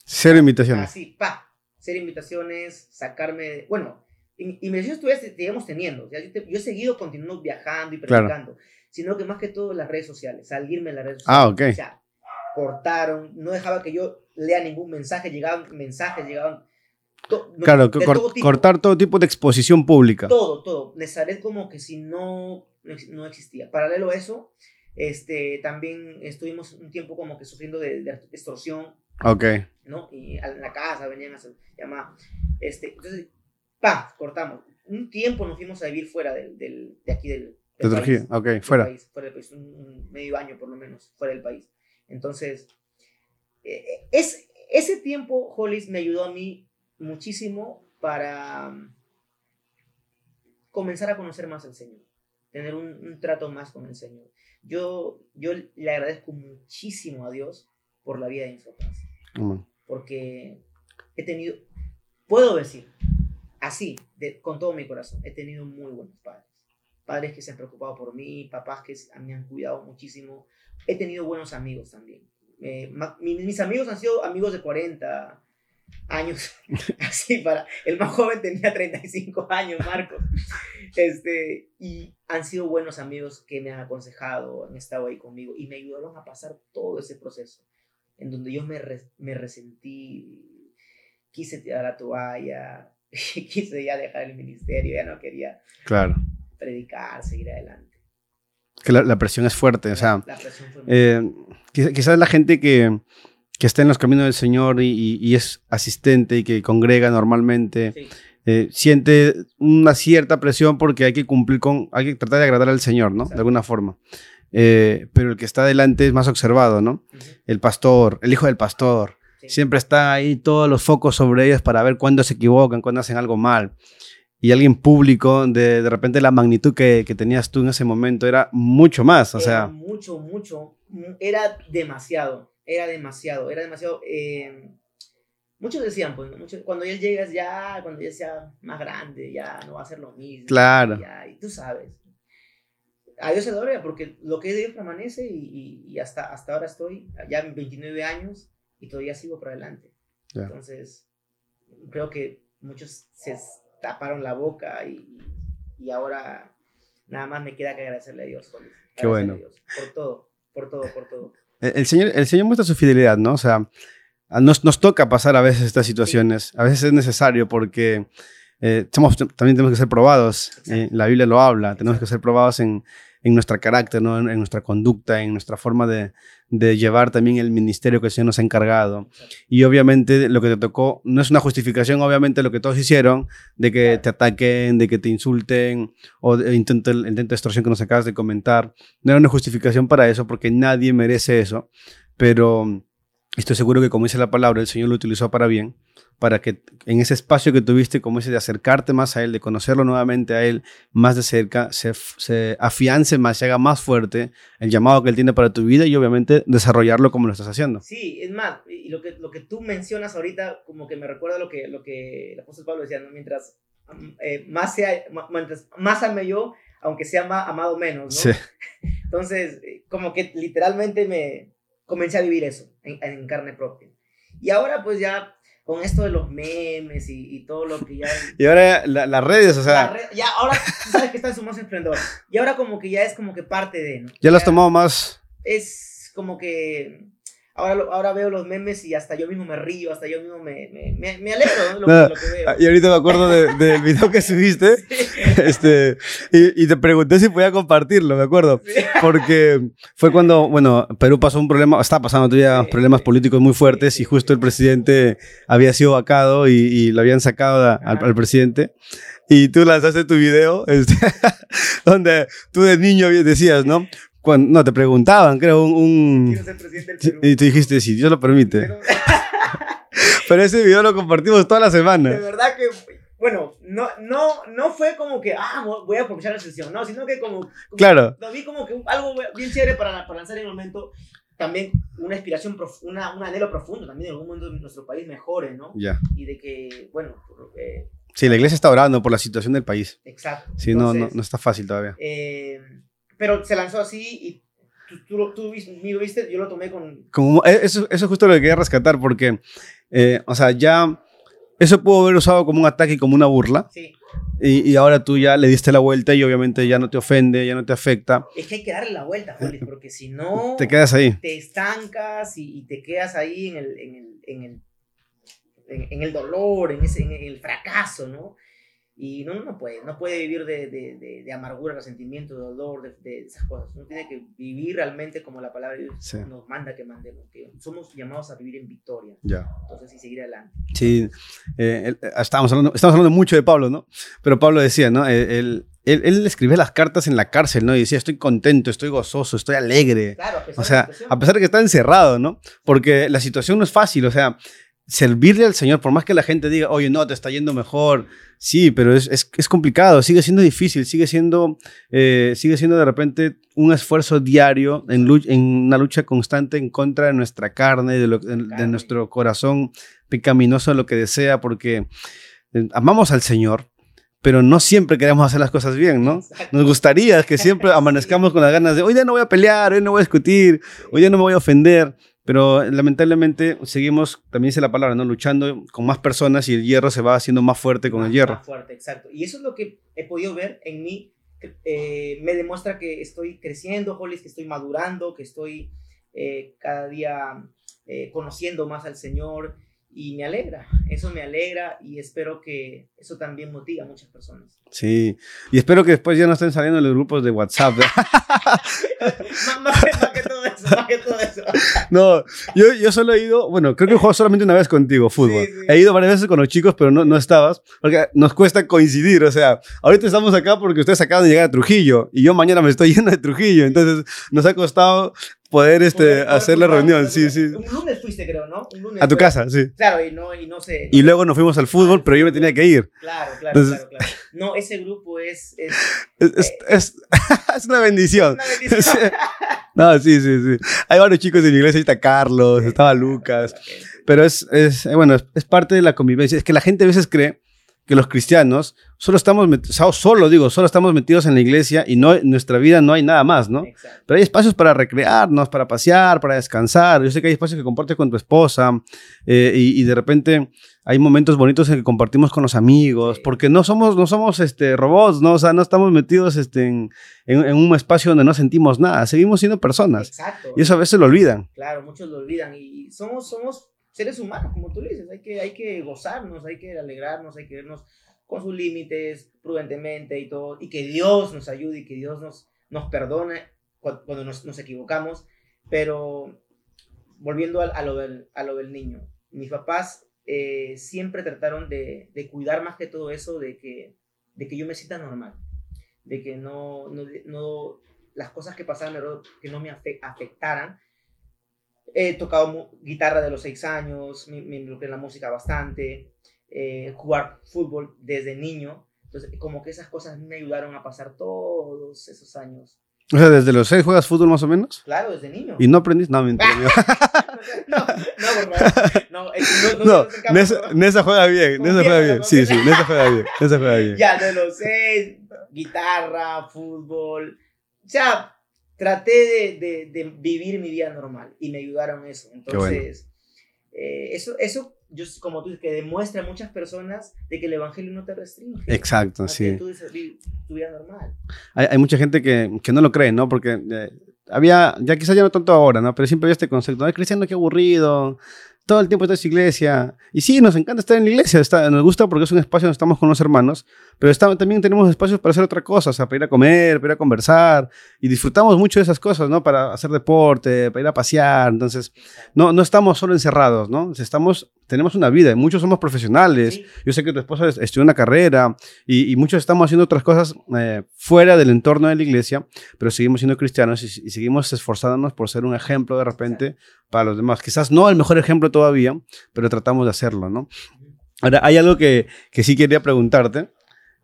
Ser invitaciones. Así, pa, ser invitaciones, sacarme, bueno, y, me todavía seguimos teniendo. yo, he seguido continuando viajando y predicando, sino que más que todo las redes sociales, salirme en las redes ah, sociales. Ah, ok. O sea, cortaron, no dejaba que yo lea ningún mensaje, llegaban mensajes, llegaban... claro, cortar todo tipo de exposición pública. Todo, todo. Nezaret como que si no, no existía. Paralelo a eso, este, también estuvimos un tiempo como que sufriendo de, de extorsión. Ok. ¿no? Y en la casa venían a llamar. Este, entonces, pa, cortamos. Un tiempo nos fuimos a vivir fuera del, del de aquí del, de país. ok, fuera. fuera del país, un, medio año por lo menos, fuera del país. Entonces, eh, es, ese tiempo, Hollis, me ayudó a mí muchísimo para um, comenzar a conocer más al Señor, tener un, trato más con el Señor. Yo, yo le agradezco muchísimo a Dios por la vida de mis papás, porque he tenido, puedo decir, así, con todo mi corazón, he tenido muy buenos padres. Padres que se han preocupado por mí, papás que me han cuidado muchísimo. He tenido buenos amigos también. mis amigos han sido amigos de 40 años, así para... El más joven tenía 35 años, Marcos. Este, y han sido buenos amigos que me han aconsejado, han estado ahí conmigo y me ayudaron a pasar todo ese proceso en donde yo me, me resentí, quise tirar la toalla, quise ya dejar el ministerio, ya no quería claro. predicar, seguir adelante. Que la, presión es fuerte, o sea, eh, quizás la gente que, que, está en los caminos del Señor y, es asistente y que congrega normalmente, eh, siente una cierta presión porque hay que cumplir con, hay que tratar de agradar al Señor, ¿no? De alguna forma. Eh, pero el que está adelante es más observado, ¿no? El pastor, el hijo del pastor, Siempre está ahí todos los focos sobre ellos para ver cuándo se equivocan, cuándo hacen algo mal. Y alguien público, de, de repente la magnitud que, que, tenías tú en ese momento era mucho más, o era sea... Mucho, mucho, era demasiado, era demasiado, era demasiado... Eh, muchos decían, pues, cuando ya llegas ya, cuando ya sea más grande, ya no va a ser lo mismo. Claro. y tú sabes. A Dios se gloria, porque lo que es de Dios permanece y, y, hasta, hasta ahora estoy, ya en 29 años, y todavía sigo por adelante. Entonces, creo que muchos se taparon la boca y, y, ahora nada más me queda que agradecerle a Dios. Qué bueno. por todo, por todo, por todo. El, Señor, el Señor muestra su fidelidad, ¿no? O sea, nos, nos toca pasar a veces estas situaciones. A veces es necesario porque eh, somos, también tenemos que ser probados. Eh, la Biblia lo habla. Tenemos que ser probados en, en nuestro carácter, ¿no? en, nuestra conducta, en nuestra forma de, de, llevar también el ministerio que el Señor nos ha encargado. Y obviamente lo que te tocó no es una justificación, obviamente lo que todos hicieron, de que te ataquen, de que te insulten, o el intento, el intento de extorsión que nos acabas de comentar. No era una justificación para eso, porque nadie merece eso. Pero estoy seguro que como dice la palabra, el Señor lo utilizó para bien, para que en ese espacio que tuviste, como ese de acercarte más a Él, de conocerlo nuevamente a Él más de cerca, se, se afiance más, se haga más fuerte el llamado que Él tiene para tu vida y obviamente desarrollarlo como lo estás haciendo. Sí, es más, y lo que, lo que tú mencionas ahorita, como que me recuerda lo que, lo que el apóstol Pablo decía, ¿no? mientras eh, más, sea, mientras más ame yo, aunque sea más amado menos, ¿no? Sí. Entonces, eh, como que literalmente me comencé a vivir eso en, en carne propia. Y ahora pues ya con esto de los memes y, y todo lo que ya... Y ahora la- las redes, o sea, red- ya ahora tú sabes que está en su más esplendor. Y ahora como que ya es como que parte de, ¿no? ya lo has tomado más... Es como que... Ahora, lo- ahora veo los memes y hasta yo mismo me río, hasta yo mismo me, me, me, me alegro ¿no? de lo, No, lo que veo. Y ahorita me acuerdo de- del video que subiste. Este, y, y te pregunté si podía compartirlo, me acuerdo. Sí. Porque fue cuando, bueno, Perú pasó un problema, está pasando todavía Sí. problemas políticos muy fuertes y justo el presidente había sido vacado y, y lo habían sacado a- al, al presidente. Y tú lanzaste tu video, este, donde tú de niño decías, ¿no? Cuando, no, te preguntaban, creo, un... un- Quiero ser presidente del Perú. y tú dijiste, si Dios lo permite. Pero- Pero ese video lo compartimos toda la de semana. verdad que, bueno, no, no, no fue como que, ah, voy a aprovechar la sesión, no, sino que como, como- Claro. lo vi como que algo bien chévere para, para lanzar en el momento, también una inspiración, una, un anhelo profundo también en algún momento de nuestro país mejore, ¿no? Ya. Y de que, bueno, eh, Sí, la iglesia está orando por la situación del país. exacto. Sí, no, no, no está fácil todavía. eh, pero se lanzó así y tú, tú, lo- viste, yo lo tomé con... Como, eh, eso, eso es justo lo que quería rescatar, porque, eh, o sea, ya eso pudo haber usado como un ataque y como una burla, Sí, y, y ahora tú ya le diste la vuelta y obviamente ya no te ofende, ya no te afecta, es que hay que darle la vuelta, Jolis, porque si no... te quedas ahí. te estancas y, y te quedas ahí en el, en el, en el, en, en el dolor, en, ese, en el fracaso, ¿no? Y no, no puede, no puede vivir de, de, de, de amargura, resentimiento, de dolor, de, de esas cosas. Uno tiene que vivir realmente como la palabra de Dios Sí. nos manda que mandemos, que somos llamados a vivir en victoria. Ya. Entonces, y seguir adelante. Sí, eh, eh, estábamos, hablando, estamos hablando mucho de Pablo, ¿no? Pero Pablo decía, ¿no? Eh, Él, él, él escribía las cartas en la cárcel, ¿no? Y decía, estoy contento, estoy gozoso, estoy alegre. Claro, a pesar O de sea, la situación. a pesar de que está encerrado, ¿no? Porque la situación no es fácil, o sea, servirle al Señor, por más que la gente diga, oye, no, te está yendo mejor, sí, pero es, es, es complicado, sigue siendo difícil, sigue siendo, eh, sigue siendo de repente un esfuerzo diario en, lu- en una lucha constante en contra de nuestra carne, de, lo- de- nuestro corazón pecaminoso, lo que desea, porque eh, amamos al Señor. Pero no siempre queremos hacer las cosas bien, ¿no? Nos gustaría que siempre amanezcamos con las ganas de, hoy día no voy a pelear, hoy no voy a discutir, hoy día no me voy a ofender, pero lamentablemente seguimos, también dice la palabra, ¿no? Luchando con más personas y el hierro se va haciendo más fuerte con el Más- hierro. Más fuerte, exacto. Y eso es lo que he podido ver en mí. eh, me demuestra que estoy creciendo, Hollis, que estoy madurando, que estoy eh, cada día eh, conociendo más al Señor. Y me alegra, eso me alegra y espero que eso también motive a muchas personas. Sí, y espero que después ya no estén saliendo en los grupos de WhatsApp. más, más que, más que todo eso, más que todo eso. no, yo, yo solo he ido, bueno, creo que he jugado solamente una vez contigo, fútbol. Sí, sí. He ido varias veces con los chicos, pero no, no estabas, porque nos cuesta coincidir, o sea, ahorita estamos acá porque ustedes acaban de llegar a Trujillo y yo mañana me estoy yendo de Trujillo, entonces nos ha costado poder este, Poder- hacer la reunión, sí, sí. Un lunes fuiste, creo, ¿no? Un lunes A tu fue- casa, sí. Claro, y no, y no sé. Y luego nos fuimos al fútbol, pero yo me tenía que ir. Claro, claro, Entonces- claro, claro. No, ese grupo es, es Es, es, es- es una bendición. una bendición. No, sí, sí, sí. Hay varios chicos de mi iglesia, ahí está Carlos, estaba Lucas. Pero es, es eh, bueno, es, es parte de la convivencia. Es que la gente a veces cree que los cristianos solo estamos, solo digo, solo estamos metidos en la iglesia y no, en nuestra vida no hay nada más, ¿no? Exacto. Pero hay espacios para recrearnos, para pasear, para descansar. Yo sé que hay espacios que compartes con tu esposa eh, y, y de repente hay momentos bonitos en que compartimos con los amigos, Sí. porque no somos, no somos este, robots, ¿no? O sea, no estamos metidos este, en, en- en un espacio donde no sentimos nada. Seguimos siendo personas. Exacto. Y eso a veces lo olvidan. Claro, muchos lo olvidan y somos, somos seres humanos, como tú dices, hay que, hay que gozarnos, hay que alegrarnos, hay que vernos con sus límites, prudentemente y todo, y que Dios nos ayude y que Dios nos, nos perdone cu- cuando nos, nos equivocamos, pero volviendo al- a, lo, del, a lo del niño, mis papás eh, siempre trataron de, de cuidar más que todo eso, de que, de que yo me sienta normal, de que no, no, no las cosas que pasaban que no me afe- afectaran, He tocado guitarra de los seis años, me, me involucré en la música bastante, eh, jugar fútbol desde niño. Entonces, como que esas cosas me ayudaron a pasar todos esos años. O sea, desde los seis juegas fútbol más o menos. Claro, desde niño. ¿Y no aprendiste? No, mentira. no, no, por favor. No, no, no, no, no, no, Nesa, Nesa juega bien, Nesa juega bien. Sí, sí, Nesa juega bien, Nesa juega bien. Ya, de los seis, guitarra, fútbol. O sea, traté de, de, de vivir mi vida normal y me ayudaron eso. Entonces, eh, eso, eso yo, como tú dices, que demuestra a muchas personas de que el evangelio no te restringe. Exacto, a que sí. tú dices, tu vida normal. Hay, hay mucha gente que, que no lo cree, ¿no? Porque eh, había, ya quizás ya no tanto ahora, ¿no? Pero siempre había este concepto, ¿no? cristiano, qué aburrido, todo el tiempo está en su iglesia. Y sí, nos encanta estar en la iglesia, está, nos gusta porque es un espacio donde estamos con los hermanos, pero también tenemos espacios para hacer otra cosa, o para ir a comer, para ir a conversar, y disfrutamos mucho de esas cosas, ¿no? Para hacer deporte, para ir a pasear, entonces, no, no estamos solo encerrados, ¿no? Estamos, tenemos una vida, y muchos somos profesionales, Sí, yo sé que tu esposa es- estudió una carrera y, y muchos estamos haciendo otras cosas eh, fuera del entorno de la iglesia, pero seguimos siendo cristianos y, y seguimos esforzándonos por ser un ejemplo de repente para los demás. Quizás no el mejor ejemplo todavía, pero tratamos de hacerlo, ¿no? Ahora, hay algo que, que sí quería preguntarte.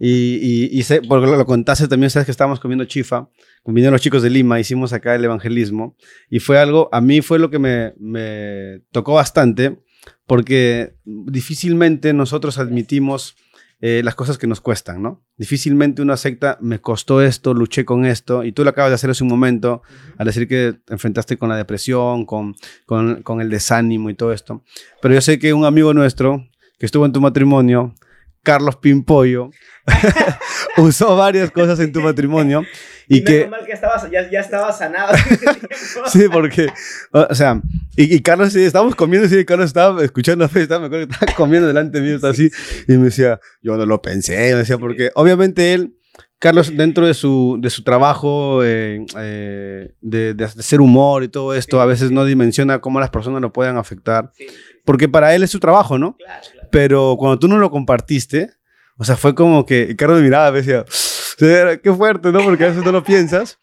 Y, y, y sé, porque lo, lo contaste también, sabes que estábamos comiendo chifa, vinieron los chicos de Lima, hicimos acá el evangelismo, y fue algo, a mí fue lo que me, me tocó bastante, porque difícilmente nosotros admitimos eh, las cosas que nos cuestan, ¿no? Difícilmente uno acepta, me costó esto, luché con esto, y tú lo acabas de hacer hace un momento, al decir que te enfrentaste con la depresión, con, con, con el desánimo y todo esto. Pero yo sé que un amigo nuestro que estuvo en tu matrimonio, Carlos Pimpollo, usó varias cosas en tu matrimonio y, Y, que... menos mal que estabas, ya, ya estaba sanado. Sí, porque, o sea, y, y Carlos, sí, estábamos comiendo, sí, Carlos estaba escuchando a me acuerdo que estaba comiendo delante mío, estaba así, y me decía, yo no lo pensé, me decía, porque obviamente él, Carlos, dentro de su, de su trabajo eh, eh, de, de hacer humor y todo esto, Sí, a veces sí. no dimensiona cómo las personas lo pueden afectar, Sí, porque para él es su trabajo, ¿no? claro, claro. Pero cuando tú no lo compartiste, o sea, fue como que Carlos me miraba y decía, qué fuerte, ¿no? Porque a veces no lo piensas,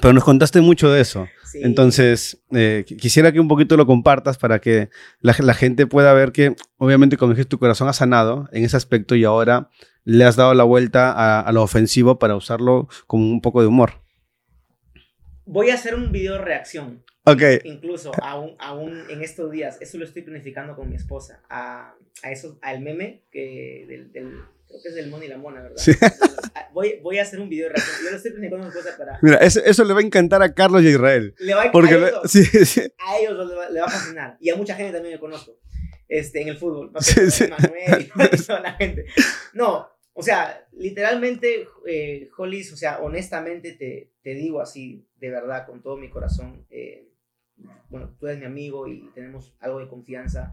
pero nos contaste mucho de eso. Sí. Entonces, eh, qu- quisiera que un poquito lo compartas para que la, la gente pueda ver que, obviamente, como dijiste, tu corazón ha sanado en ese aspecto y ahora le has dado la vuelta a, a lo ofensivo para usarlo con un poco de humor. Voy a hacer un video reacción. Ok, Incluso aún, aún en estos días, eso lo estoy planificando con mi esposa, a, a eso, al meme que del, del- creo que es del Mon y la Mona, ¿verdad? Sí. Ah, Voy, voy a hacer un video de reacción. Yo lo estoy planificando mi esposa para... mira, eso, eso le va a encantar a Carlos y a Israel. Le va a, Porque, a, le- ellos, sí, sí, a ellos le va, le va a fascinar. Y a mucha gente también me conozco. Este, en el fútbol. ¿no? Sí, sí. Manuel y toda la gente. No, o sea, literalmente, eh, Hollis, o sea, honestamente te, te digo así, de verdad, con todo mi corazón. eh, bueno, tú eres mi amigo y tenemos algo de confianza.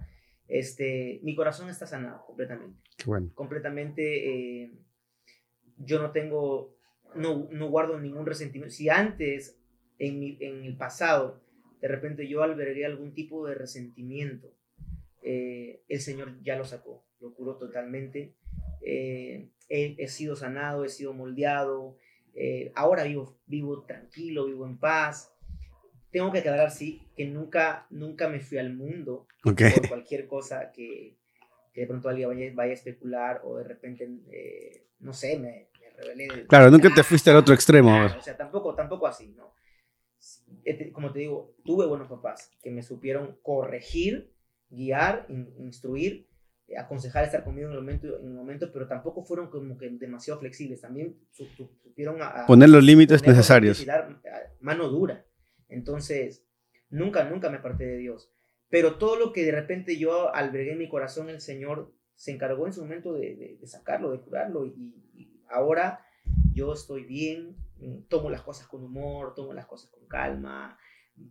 Este, mi corazón está sanado completamente. Bueno. Completamente, eh, yo no tengo, no, no guardo ningún resentimiento. Si antes, en, mi, en el pasado, de repente yo albergué algún tipo de resentimiento, eh, el Señor ya lo sacó, lo curó totalmente. Eh, he, he sido sanado, he sido moldeado. ahora vivo, vivo tranquilo, vivo en paz. Tengo que aclarar, sí, que nunca, nunca me fui al mundo Ok. por cualquier cosa que, que de pronto alguien vaya, vaya a especular o de repente, eh, no sé, me, me rebelé. Claro, nunca te fuiste al otro extremo. Claro, o sea, tampoco, tampoco así, ¿no? Eh, Como te digo, tuve buenos papás que me supieron corregir, guiar, in- instruir, eh, aconsejar estar conmigo en el momento, en el momento pero tampoco fueron como que demasiado flexibles. También su- su- supieron a, a- Poner los límites necesarios. eh, mano dura. Entonces, nunca, nunca me aparté de Dios. Pero todo lo que de repente yo albergué en mi corazón, el Señor se encargó en su momento de, de- de sacarlo, de curarlo. Y, ahora yo estoy bien, mm, tomo las cosas con humor, tomo las cosas con calma.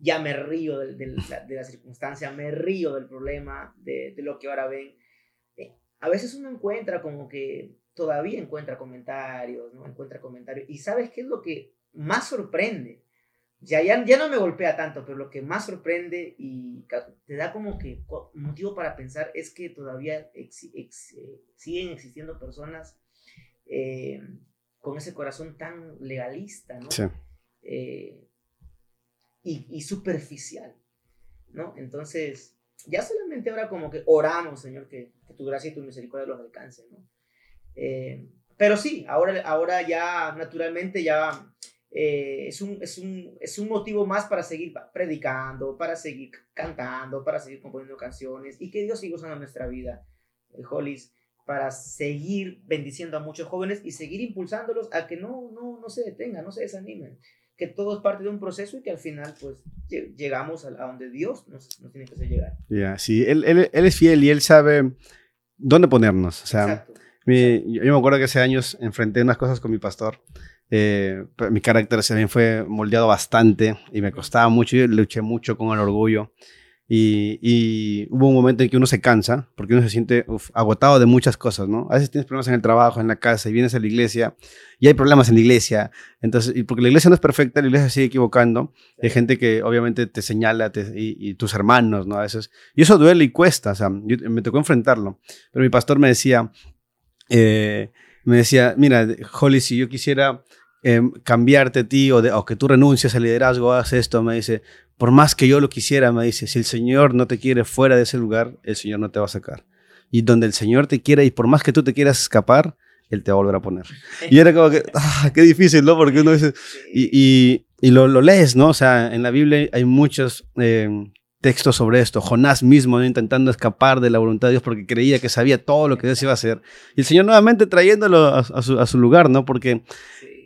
Ya me río del- del- la- de la circunstancia, me río del problema, de, de lo que ahora ven. Eh, A veces uno encuentra como que todavía encuentra comentarios, ¿no? Encuentra comentarios. Y ¿sabes qué es lo que más sorprende? Ya, ya, ya no me golpea tanto, pero lo que más sorprende y te da como que motivo para pensar es que todavía ex- eh, siguen existiendo personas eh, con ese corazón tan legalista, ¿no? Sí. Eh, y, y superficial. ¿no? Entonces, ya solamente ahora como que oramos, Señor, que, tu gracia y tu misericordia los alcancen, ¿no? Pero sí, ahora, ahora ya naturalmente ya eh, es, un, es, un, es un motivo más para seguir predicando, para seguir cantando, para seguir componiendo canciones y que Dios siga usando nuestra vida, Hollis, para seguir bendiciendo a muchos jóvenes y seguir impulsándolos a que no, no, no se detengan, no se desanimen, que todo es parte de un proceso y que al final pues llegamos a, donde Dios nos, nos, tiene que hacer llegar. Ya, sí, él, él, él, es fiel y él sabe dónde ponernos. O sea, yo, me acuerdo que hace años enfrenté unas cosas con mi pastor eh, mi carácter también fue moldeado bastante y me costaba mucho, yo luché mucho con el orgullo. Y, hubo un momento en que uno se cansa, porque uno se siente agotado de muchas cosas, ¿no? A veces tienes problemas en el trabajo, en la casa, y vienes a la iglesia, y hay problemas en la iglesia. Entonces, y porque la iglesia no es perfecta, la iglesia sigue equivocando. Hay gente que obviamente te señala, y, tus hermanos, ¿no? A veces. Y eso duele y cuesta, o sea, me tocó enfrentarlo. Pero mi pastor me decía, eh, me decía, mira, Holly, si yo quisiera Em, cambiarte a ti o, que tú renuncies al liderazgo, haz esto, me dice, por más que yo lo quisiera, me dice, si el Señor no te quiere fuera de ese lugar, el Señor no te va a sacar. Y donde el Señor te quiera y por más que tú te quieras escapar, Él te va a volver a poner. Y era como que, ah, qué difícil, ¿no? Porque uno dice, y, y, lo, lo, lees, ¿no? O sea, en la Biblia hay muchos eh, textos sobre esto. Jonás mismo intentando escapar de la voluntad de Dios porque creía que sabía todo lo que Dios iba a hacer. Y el Señor nuevamente trayéndolo a, su, a su, lugar, ¿no? Porque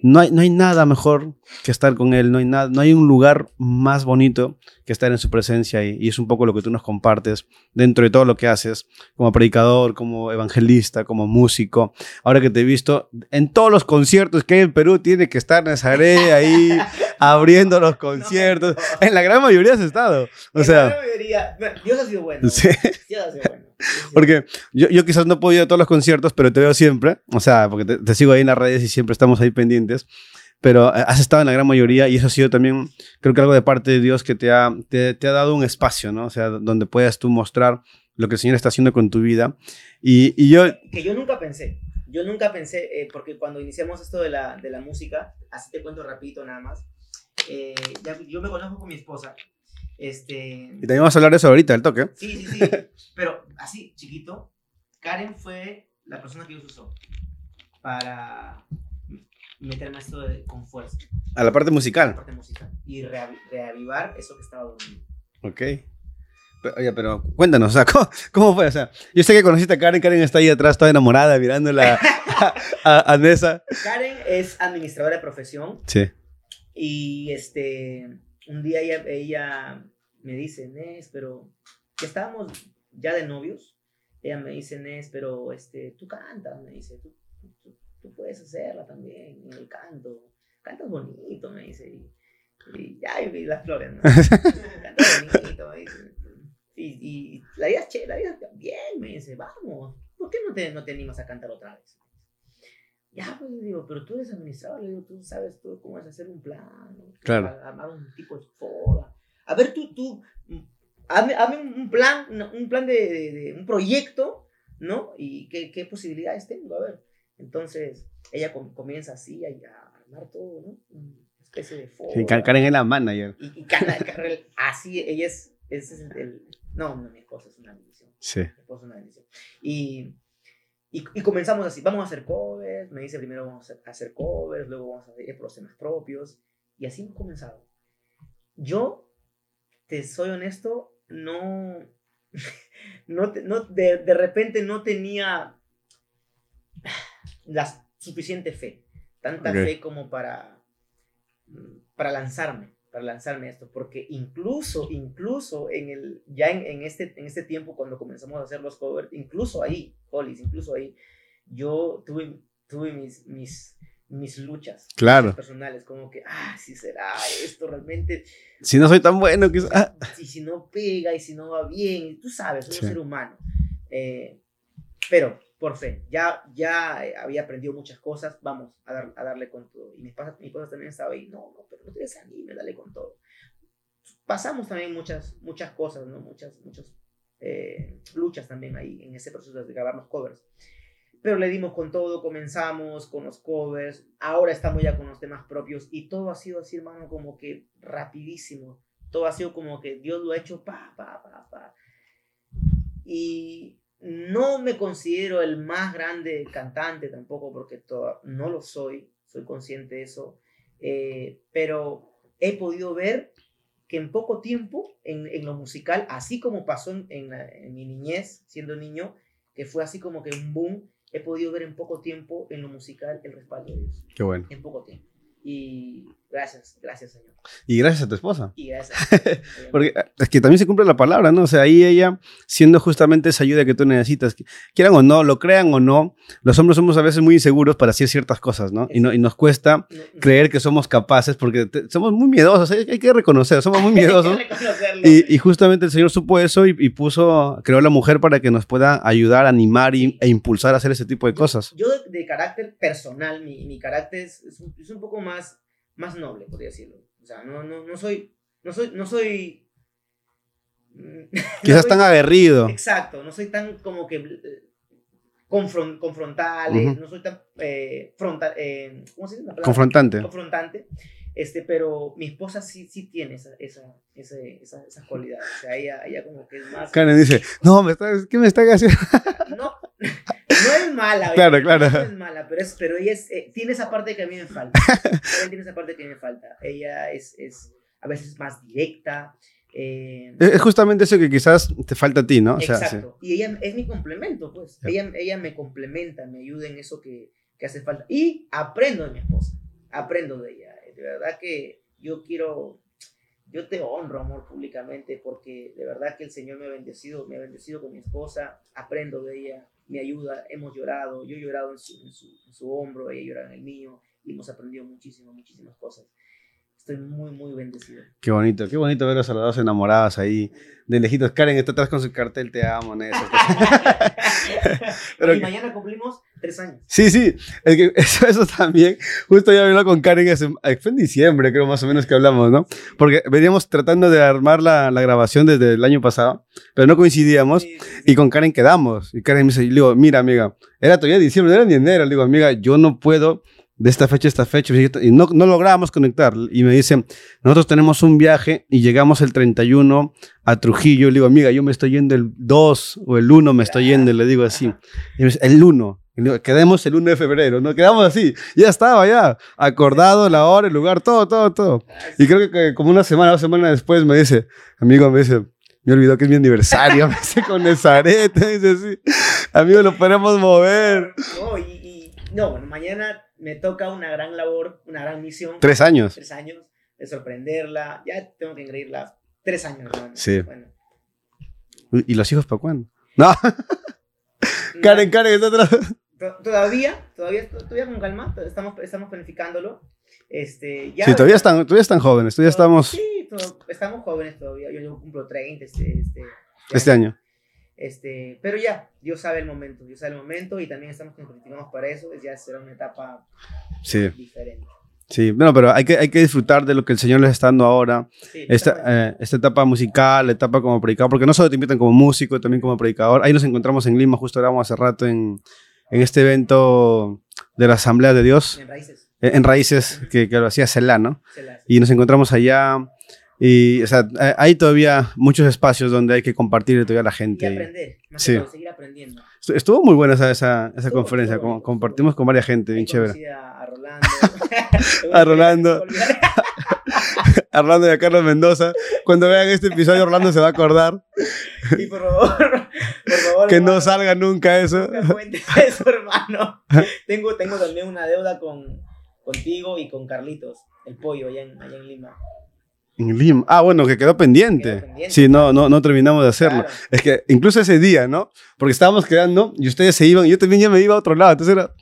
no hay, no hay nada mejor que estar con Él, no hay, nada, no hay un lugar más bonito que estar en su presencia y, y, es un poco lo que tú nos compartes dentro de todo lo que haces como predicador, como evangelista, como músico. Ahora que te he visto en todos los conciertos que hay en Perú, tiene que estar Nazaré ahí abriendo los conciertos. En la gran mayoría has estado. O en sea, la gran mayoría, Dios ha sido bueno. Sí. Dios ha sido bueno. Porque yo, yo quizás no he podido ir a todos los conciertos, pero te veo siempre. O sea, porque te, sigo ahí en las redes y siempre estamos ahí pendientes. Pero eh, has estado en la gran mayoría y eso ha sido también, creo que algo de parte de Dios que te ha, te, ha dado un espacio, ¿no? O sea, donde puedas tú mostrar lo que el Señor está haciendo con tu vida. Y, y yo... Que yo nunca pensé. Yo nunca pensé, eh, porque cuando iniciamos esto de la, de la música, así te cuento rapidito nada más, eh, ya, yo me conozco con mi esposa este... Y también vamos a hablar de eso ahorita, el toque. Sí, sí, sí. Pero así, chiquito, Karen fue la persona que Dios usó para meterme esto con fuerza. A la parte musical. A la parte musical. Y reavivar eso que estaba dormido. Ok. oye, pero cuéntanos, o sea, ¿cómo, fue? O sea, yo sé que conociste a Karen, Karen está ahí atrás toda enamorada mirándola a, a Nessa. Karen es administradora de profesión. Sí. Y este, un día ella, me dice, Nes, pero que estábamos ya de novios, ella me dice, Nes, pero este, tú cantas, me dice, tú, tú, puedes hacerla también en el canto, cantas bonito, me dice, y, ya, y las flores, ¿no? cantas bonito, me dice, y, la vida chévere, la vida bien, me dice, vamos, ¿por qué no te, no te animas a cantar otra vez? Ya, pues digo, pero tú eres administrador, le digo, tú sabes todo cómo es hacer un plan, claro. armar un tipo de foda. A ver, tú, tú, hazme, un plan, un plan de, de, un proyecto, ¿no? Y qué, qué, posibilidades tengo, a ver. Entonces, ella comienza así a, armar todo, ¿no? Una especie de foda. Sí, Karen es la manager. Y, y Karen, así, ella es, ese es el, no, no, mi esposa es una bendición. Sí. Mi esposa es una bendición. Y y, comenzamos así, vamos a hacer covers, me dice primero vamos a hacer covers, luego vamos a hacer los temas propios, y así hemos comenzado. Yo, te soy honesto, no, no, no de, de, repente no tenía la suficiente fe, tanta fe como para, para lanzarme para lanzarme esto, porque incluso, incluso en el, ya en, este, en este tiempo cuando comenzamos a hacer los covers, incluso ahí, Hollis, incluso ahí, yo tuve, tuve mis, mis, mis luchas claro. personales, como que, ah, si será esto realmente. Si no soy tan bueno, quizás. Ah. Y si no pega y si no va bien, tú sabes, soy un ser humano. Eh, pero por fe, ya, ya eh, había aprendido muchas cosas, vamos a, dar, a darle con todo. Y mi esposa, mi esposa también estaba ahí, no, no, pero no te desanimes, dale con todo. Pasamos también muchas, muchas cosas, ¿no? Muchas, muchas eh, luchas también ahí en ese proceso de grabar los covers. Pero le dimos con todo, comenzamos con los covers, ahora estamos ya con los temas propios y todo ha sido así, hermano, como que rapidísimo. todo ha sido como que Dios lo ha hecho pa, pa, pa, pa. Y no me considero el más grande cantante tampoco, porque todo, no lo soy, soy consciente de eso, eh, pero he podido ver que en poco tiempo, en, en lo musical, así como pasó en, en, en mi niñez, siendo niño, que fue así como que un boom, he podido ver en poco tiempo en lo musical el respaldo de Dios. Qué bueno. En poco tiempo. Y gracias, gracias Señor. Y gracias a tu esposa. Y gracias. Porque eh, es que también se cumple la palabra, ¿no? O sea, ahí ella, siendo justamente esa ayuda que tú necesitas, quieran o no, lo crean o no, los hombres somos a veces muy inseguros para hacer ciertas cosas, ¿no? Y, no, y nos cuesta No- creer que somos capaces porque te- somos muy miedosos, hay, hay que reconocer, somos muy miedosos. Y, y justamente el Señor supo eso y, y puso, creó a la mujer para que nos pueda ayudar, animar y- e impulsar a hacer ese tipo de cosas. Yo de, de carácter personal, mi, mi carácter es, es un, es un poco más, más noble, podría decirlo. O sea, no, no, no soy, no soy, no soy... mm, no Quizás soy- tan aguerrido. Exacto, no soy tan como que eh, confron- confrontales, Ujú. no soy tan eh, frontal, eh, ¿cómo se dice? la palabra? Confrontante. confrontante, este, pero mi esposa sí, sí tiene esa, esa, ese- esa, esas cualidades. O sea, ella, ella como que es más... Karen dice, no, me está, ¿qué me están haciendo? No es mala. oye, Claro, claro. No es mala, pero, es, pero ella es, eh, tiene esa parte que a mí me falta. Ella tiene esa parte que me falta. Ella es, es a veces más directa. eh, Es justamente eso que quizás te falta a ti, ¿no? O sea, sí. Exacto. Y ella es mi complemento, pues. Ya. Ella, ella me complementa, me ayuda en eso que, que hace falta. Y aprendo de mi esposa. Aprendo de ella. De verdad que yo quiero, yo te honro, amor, públicamente, porque de verdad que el Señor me ha bendecido, me ha bendecido con mi esposa. Aprendo de ella, me ayuda. Hemos llorado. Yo he llorado en su, en su, en su hombro, ella llora en el mío. Y hemos aprendido muchísimas, muchísimas cosas. Estoy muy, muy bendecido. Qué bonito, qué bonito ver a los soldados enamorados ahí, de lejitos. Karen está atrás con su cartel, te amo, ¿no? Pero y que- mañana cumplimos tres años. Sí, sí, es que eso, eso también, justo ya hablado con Karen, hace, fue en diciembre creo más o menos que hablamos, ¿no? Porque veníamos tratando de armar la, la grabación desde el año pasado, pero no coincidíamos Sí, sí, sí. y con Karen quedamos. Y Karen me dice, digo, mira amiga, era todavía diciembre, no era ni enero, le digo, amiga, yo no puedo de esta fecha a esta fecha, y no, no logramos conectar. Y me dice, nosotros tenemos un viaje y llegamos el 31 a Trujillo. Le digo, amiga, yo me estoy yendo el 2 o el 1 me estoy yendo, le digo así. Y el 1. Y le quedemos el 1 de febrero, ¿no? Quedamos así. Ya estaba, ya. Acordado, la hora, el lugar, todo, todo, todo. Y creo que como una semana, dos semanas después me dice, amigo, me dice, me olvidó que es mi aniversario, me dice con Nezaret, me dice así. Amigo, lo podemos mover. No, y, y- no, mañana me toca una gran labor, una gran misión. Tres años. Tres años de sorprenderla. Ya tengo que engreírla. Tres años, hermano. Sí. Bueno, ¿Y los hijos para cuándo? No, Karen, Karen está atrás. to- Todavía, todavía, todavía con calma. Estamos, estamos planificándolo. Este, ya, Sí, todavía están, todavía están jóvenes, todavía estamos Sí, to- estamos jóvenes todavía. Yo, yo cumplo 30 este, este, este año. Este, pero ya, Dios sabe el momento, Dios sabe el momento y también estamos planificamos para eso, ya será una etapa Sí, diferente. sí. Bueno, pero hay que, hay que disfrutar de lo que el Señor les está dando ahora. Sí, Esta, eh, esta etapa musical, la etapa como predicador, porque no solo te invitan como músico, también como predicador. Ahí nos encontramos en Lima, justo grabamos hace rato en, en este evento de la Asamblea de Dios, en raíces. eh, en Raíces, que, que lo hacía Celá, ¿no? se las- y nos encontramos allá. Y, o sea, eh, hay todavía muchos espacios donde hay que compartir todavía a la y gente. aprender, más Sí. que seguir aprendiendo. Estu- Estuvo muy buena esa, esa, esa Estuvo- conferencia, estuvo compartimos estuvo con varias gente, bien chévere. A, a Rolando. A Rolando. Y a Carlos Mendoza. Cuando vean este episodio, Orlando se va a acordar y por favor, por favor. que no hermano, salga nunca eso. nunca eso, hermano. tengo, tengo también una deuda con, contigo y con Carlitos, el pollo, allá en, allá en Lima. En Lima. Ah, bueno, que quedó pendiente. Quedó pendiente. Sí, no, no, no terminamos de hacerlo. Claro. Es que incluso ese día, ¿no? Porque estábamos quedando y ustedes se iban, y yo también ya me iba a otro lado, entonces era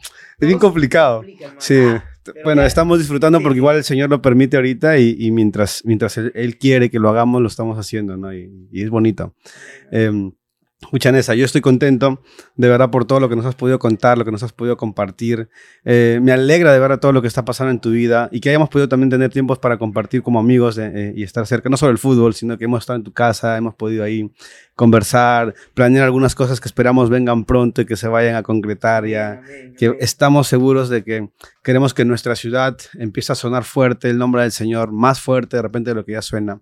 es bien complicado. complica. Sí. Ah, pero Bueno, ya- estamos disfrutando Sí, porque igual el Señor lo permite ahorita y, y mientras, mientras él, él quiere que lo hagamos, lo estamos haciendo, ¿no? Y, y es bonito. Eh, Escucha, Nessa, yo estoy contento de verdad por todo lo que nos has podido contar, lo que nos has podido compartir. Eh, me alegra de ver todo lo que está pasando en tu vida y que hayamos podido también tener tiempos para compartir como amigos eh, eh, y estar cerca, no solo el fútbol, sino que hemos estado en tu casa, hemos podido ahí conversar, planear algunas cosas que esperamos vengan pronto y que se vayan a concretar ya Amén, que estamos seguros de que queremos que nuestra ciudad empiece a sonar fuerte el nombre del Señor, más fuerte de repente de lo que ya suena.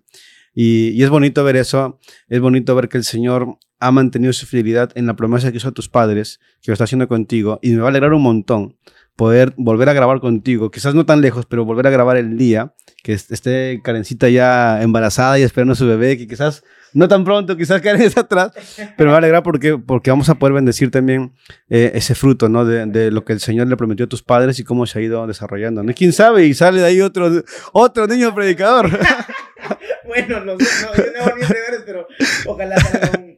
Y, es bonito ver eso, es bonito ver que el Señor ha mantenido su fidelidad en la promesa que hizo a tus padres, que lo está haciendo contigo, y me va a alegrar un montón poder volver a grabar contigo, quizás no tan lejos, pero volver a grabar el día, que esté Karencita ya embarazada y esperando a su bebé, que quizás no tan pronto, quizás Karen está atrás, pero me va a alegrar porque, porque vamos a poder bendecir también eh, ese fruto, ¿no? De, de, lo que el Señor le prometió a tus padres y cómo se ha ido desarrollando, ¿no? ¿Quién sabe? Y sale de ahí otro, otro niño predicador. bueno, no, no, yo no ni deberes, pero ojalá salga un,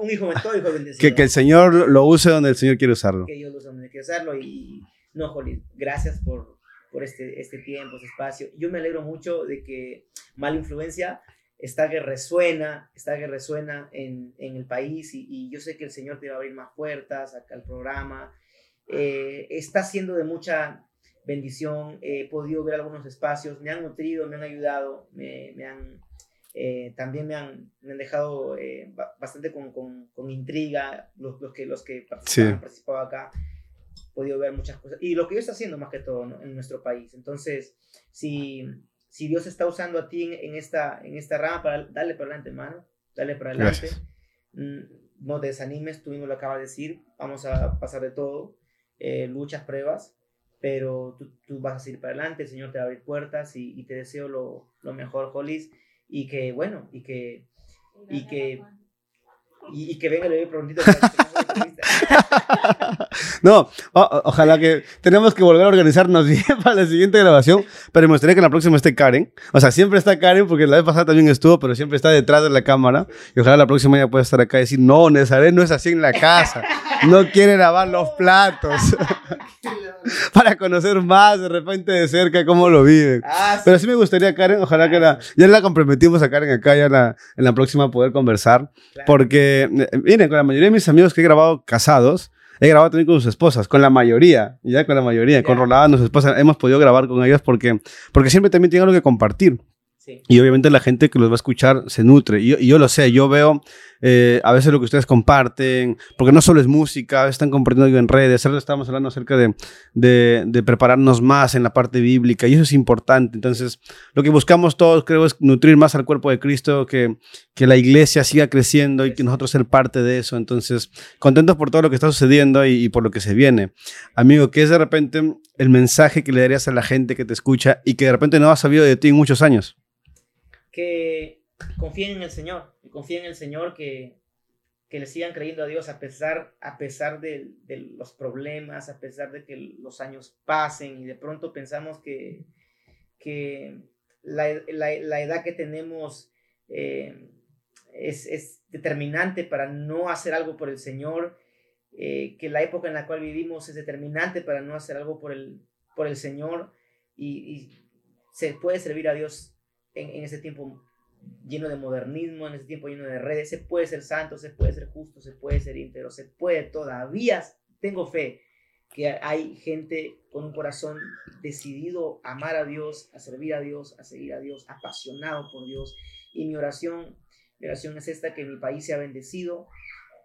un, hijo metódico bendecido. Que, que el Señor lo use donde el Señor quiere usarlo. Que Dios lo use donde quiere usarlo y no, Jolín, gracias por, por este, este tiempo, este espacio. Yo me alegro mucho de que Mala Influencia está que resuena, está que resuena en, en el país y, yo sé que el Señor te va a abrir más puertas acá al programa. Eh, está siendo de mucha bendición, he podido ver algunos espacios, me han nutrido, me han ayudado, me, me han, eh, también me han, me han dejado eh, bastante con, con, con, intriga los, los, que, los que han participado acá podido ver muchas cosas. Y lo que yo está haciendo más que todo en nuestro país. Entonces, si, si Dios está usando a ti en, esta, en esta rama, para, darle para adelante, hermano. Dale para adelante. Mm, no te desanimes, tú mismo lo acabas de decir. Vamos a pasar de todo. Eh, luchas, pruebas. Pero tú, tú, vas a seguir para adelante. El Señor te va a abrir puertas y, te deseo lo, lo mejor, Hollis. Y que, bueno, y que. Y que y, que venga el prontito. no, ojalá que tenemos que volver a organizarnos bien para la siguiente grabación, pero me gustaría que en la próxima esté Karen. O sea, siempre está Karen porque la vez pasada también estuvo, pero siempre está detrás de la cámara. Y ojalá la próxima ya pueda estar acá y decir, no, Nezaret no es así en la casa. No quiere lavar los platos. para conocer más de repente de cerca cómo lo viven. Ah, pero sí me gustaría, Karen, ojalá que la, ya la comprometimos a Karen acá ya en la próxima poder conversar. Porque miren, con la mayoría de mis amigos que grabado casados, he grabado también con sus esposas, con la mayoría, ya con la mayoría, con Rolando, su esposa, hemos podido grabar con ellos porque, porque siempre también tienen algo que compartir. Y obviamente la gente que los va a escuchar se nutre. Y yo, lo sé, yo veo eh, a veces lo que ustedes comparten, porque no solo es música, a veces están compartiendo en redes. Ahora estamos hablando acerca de, de, prepararnos más en la parte bíblica y eso es importante. Entonces, lo que buscamos todos, creo, es nutrir más al cuerpo de Cristo, que, que la iglesia siga creciendo y que nosotros ser parte de eso. Entonces, contentos por todo lo que está sucediendo y, y por lo que se viene. Amigo, ¿qué es de repente el mensaje que le darías a la gente que te escucha y que de repente no ha sabido de ti en muchos años? que confíen en el Señor, que confíen en el Señor, que, que le sigan creyendo a Dios a pesar, a pesar de, los problemas, a pesar de que los años pasen y de pronto pensamos que, que la, edad que tenemos eh, es, determinante para no hacer algo por el Señor, eh, que la época en la cual vivimos es determinante para no hacer algo por el, por el Señor y, y se puede servir a Dios en, ese tiempo lleno de modernismo, en ese tiempo lleno de redes, se puede ser santo, se puede ser justo, se puede ser íntegro, se puede todavía, tengo fe que hay gente con un corazón decidido a amar a Dios, a servir a Dios, a seguir a Dios, apasionado por Dios. Y mi oración, mi oración es esta, que mi país sea bendecido,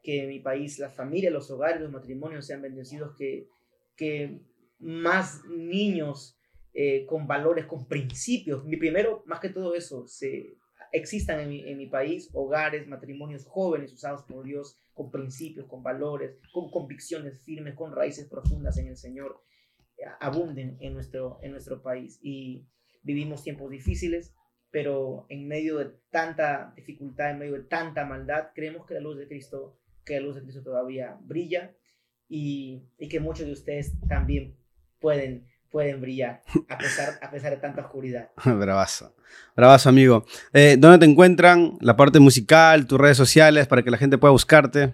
que mi país, la familia, los hogares, los matrimonios sean bendecidos, que, que más niños eh, con valores, con principios. Mi primero, más que todo eso, se, existan en mi, país hogares, matrimonios jóvenes usados por Dios con principios, con valores, con convicciones firmes, con raíces profundas en el Señor, eh, abunden en nuestro, en nuestro país. Y vivimos tiempos difíciles, pero en medio de tanta dificultad, en medio de tanta maldad, creemos que la luz de Cristo, que la luz de Cristo todavía brilla y, y que muchos de ustedes también pueden pueden brillar a pesar, a pesar de tanta oscuridad. Bravazo. Bravazo, amigo. Eh, ¿Dónde te encuentran? La parte musical, tus redes sociales, para que la gente pueda buscarte.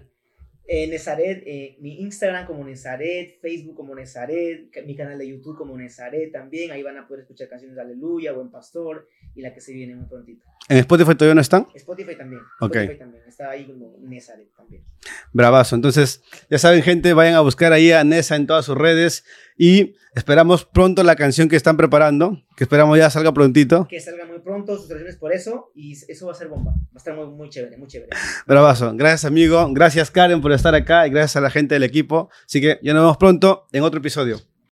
Eh, Nezaret, eh, mi Instagram como Nezaret, Facebook como Nezaret, mi canal de YouTube como Nezaret también. Ahí van a poder escuchar canciones de Aleluya, Buen Pastor y la que se viene muy prontito. ¿En Spotify todavía no están? Spotify también. Spotify también. Está ahí como Nezaret también. Bravazo. Entonces, ya saben, gente, vayan a buscar ahí a Nesa en todas sus redes. Y esperamos pronto la canción que están preparando, que esperamos ya salga prontito. Que salga muy pronto, sus gracias por eso, y eso va a ser bomba. Va a estar muy, muy chévere, muy chévere. Bravazo. Gracias, amigo. Gracias, Karen, por estar acá y gracias a la gente del equipo. Así que ya nos vemos pronto en otro episodio.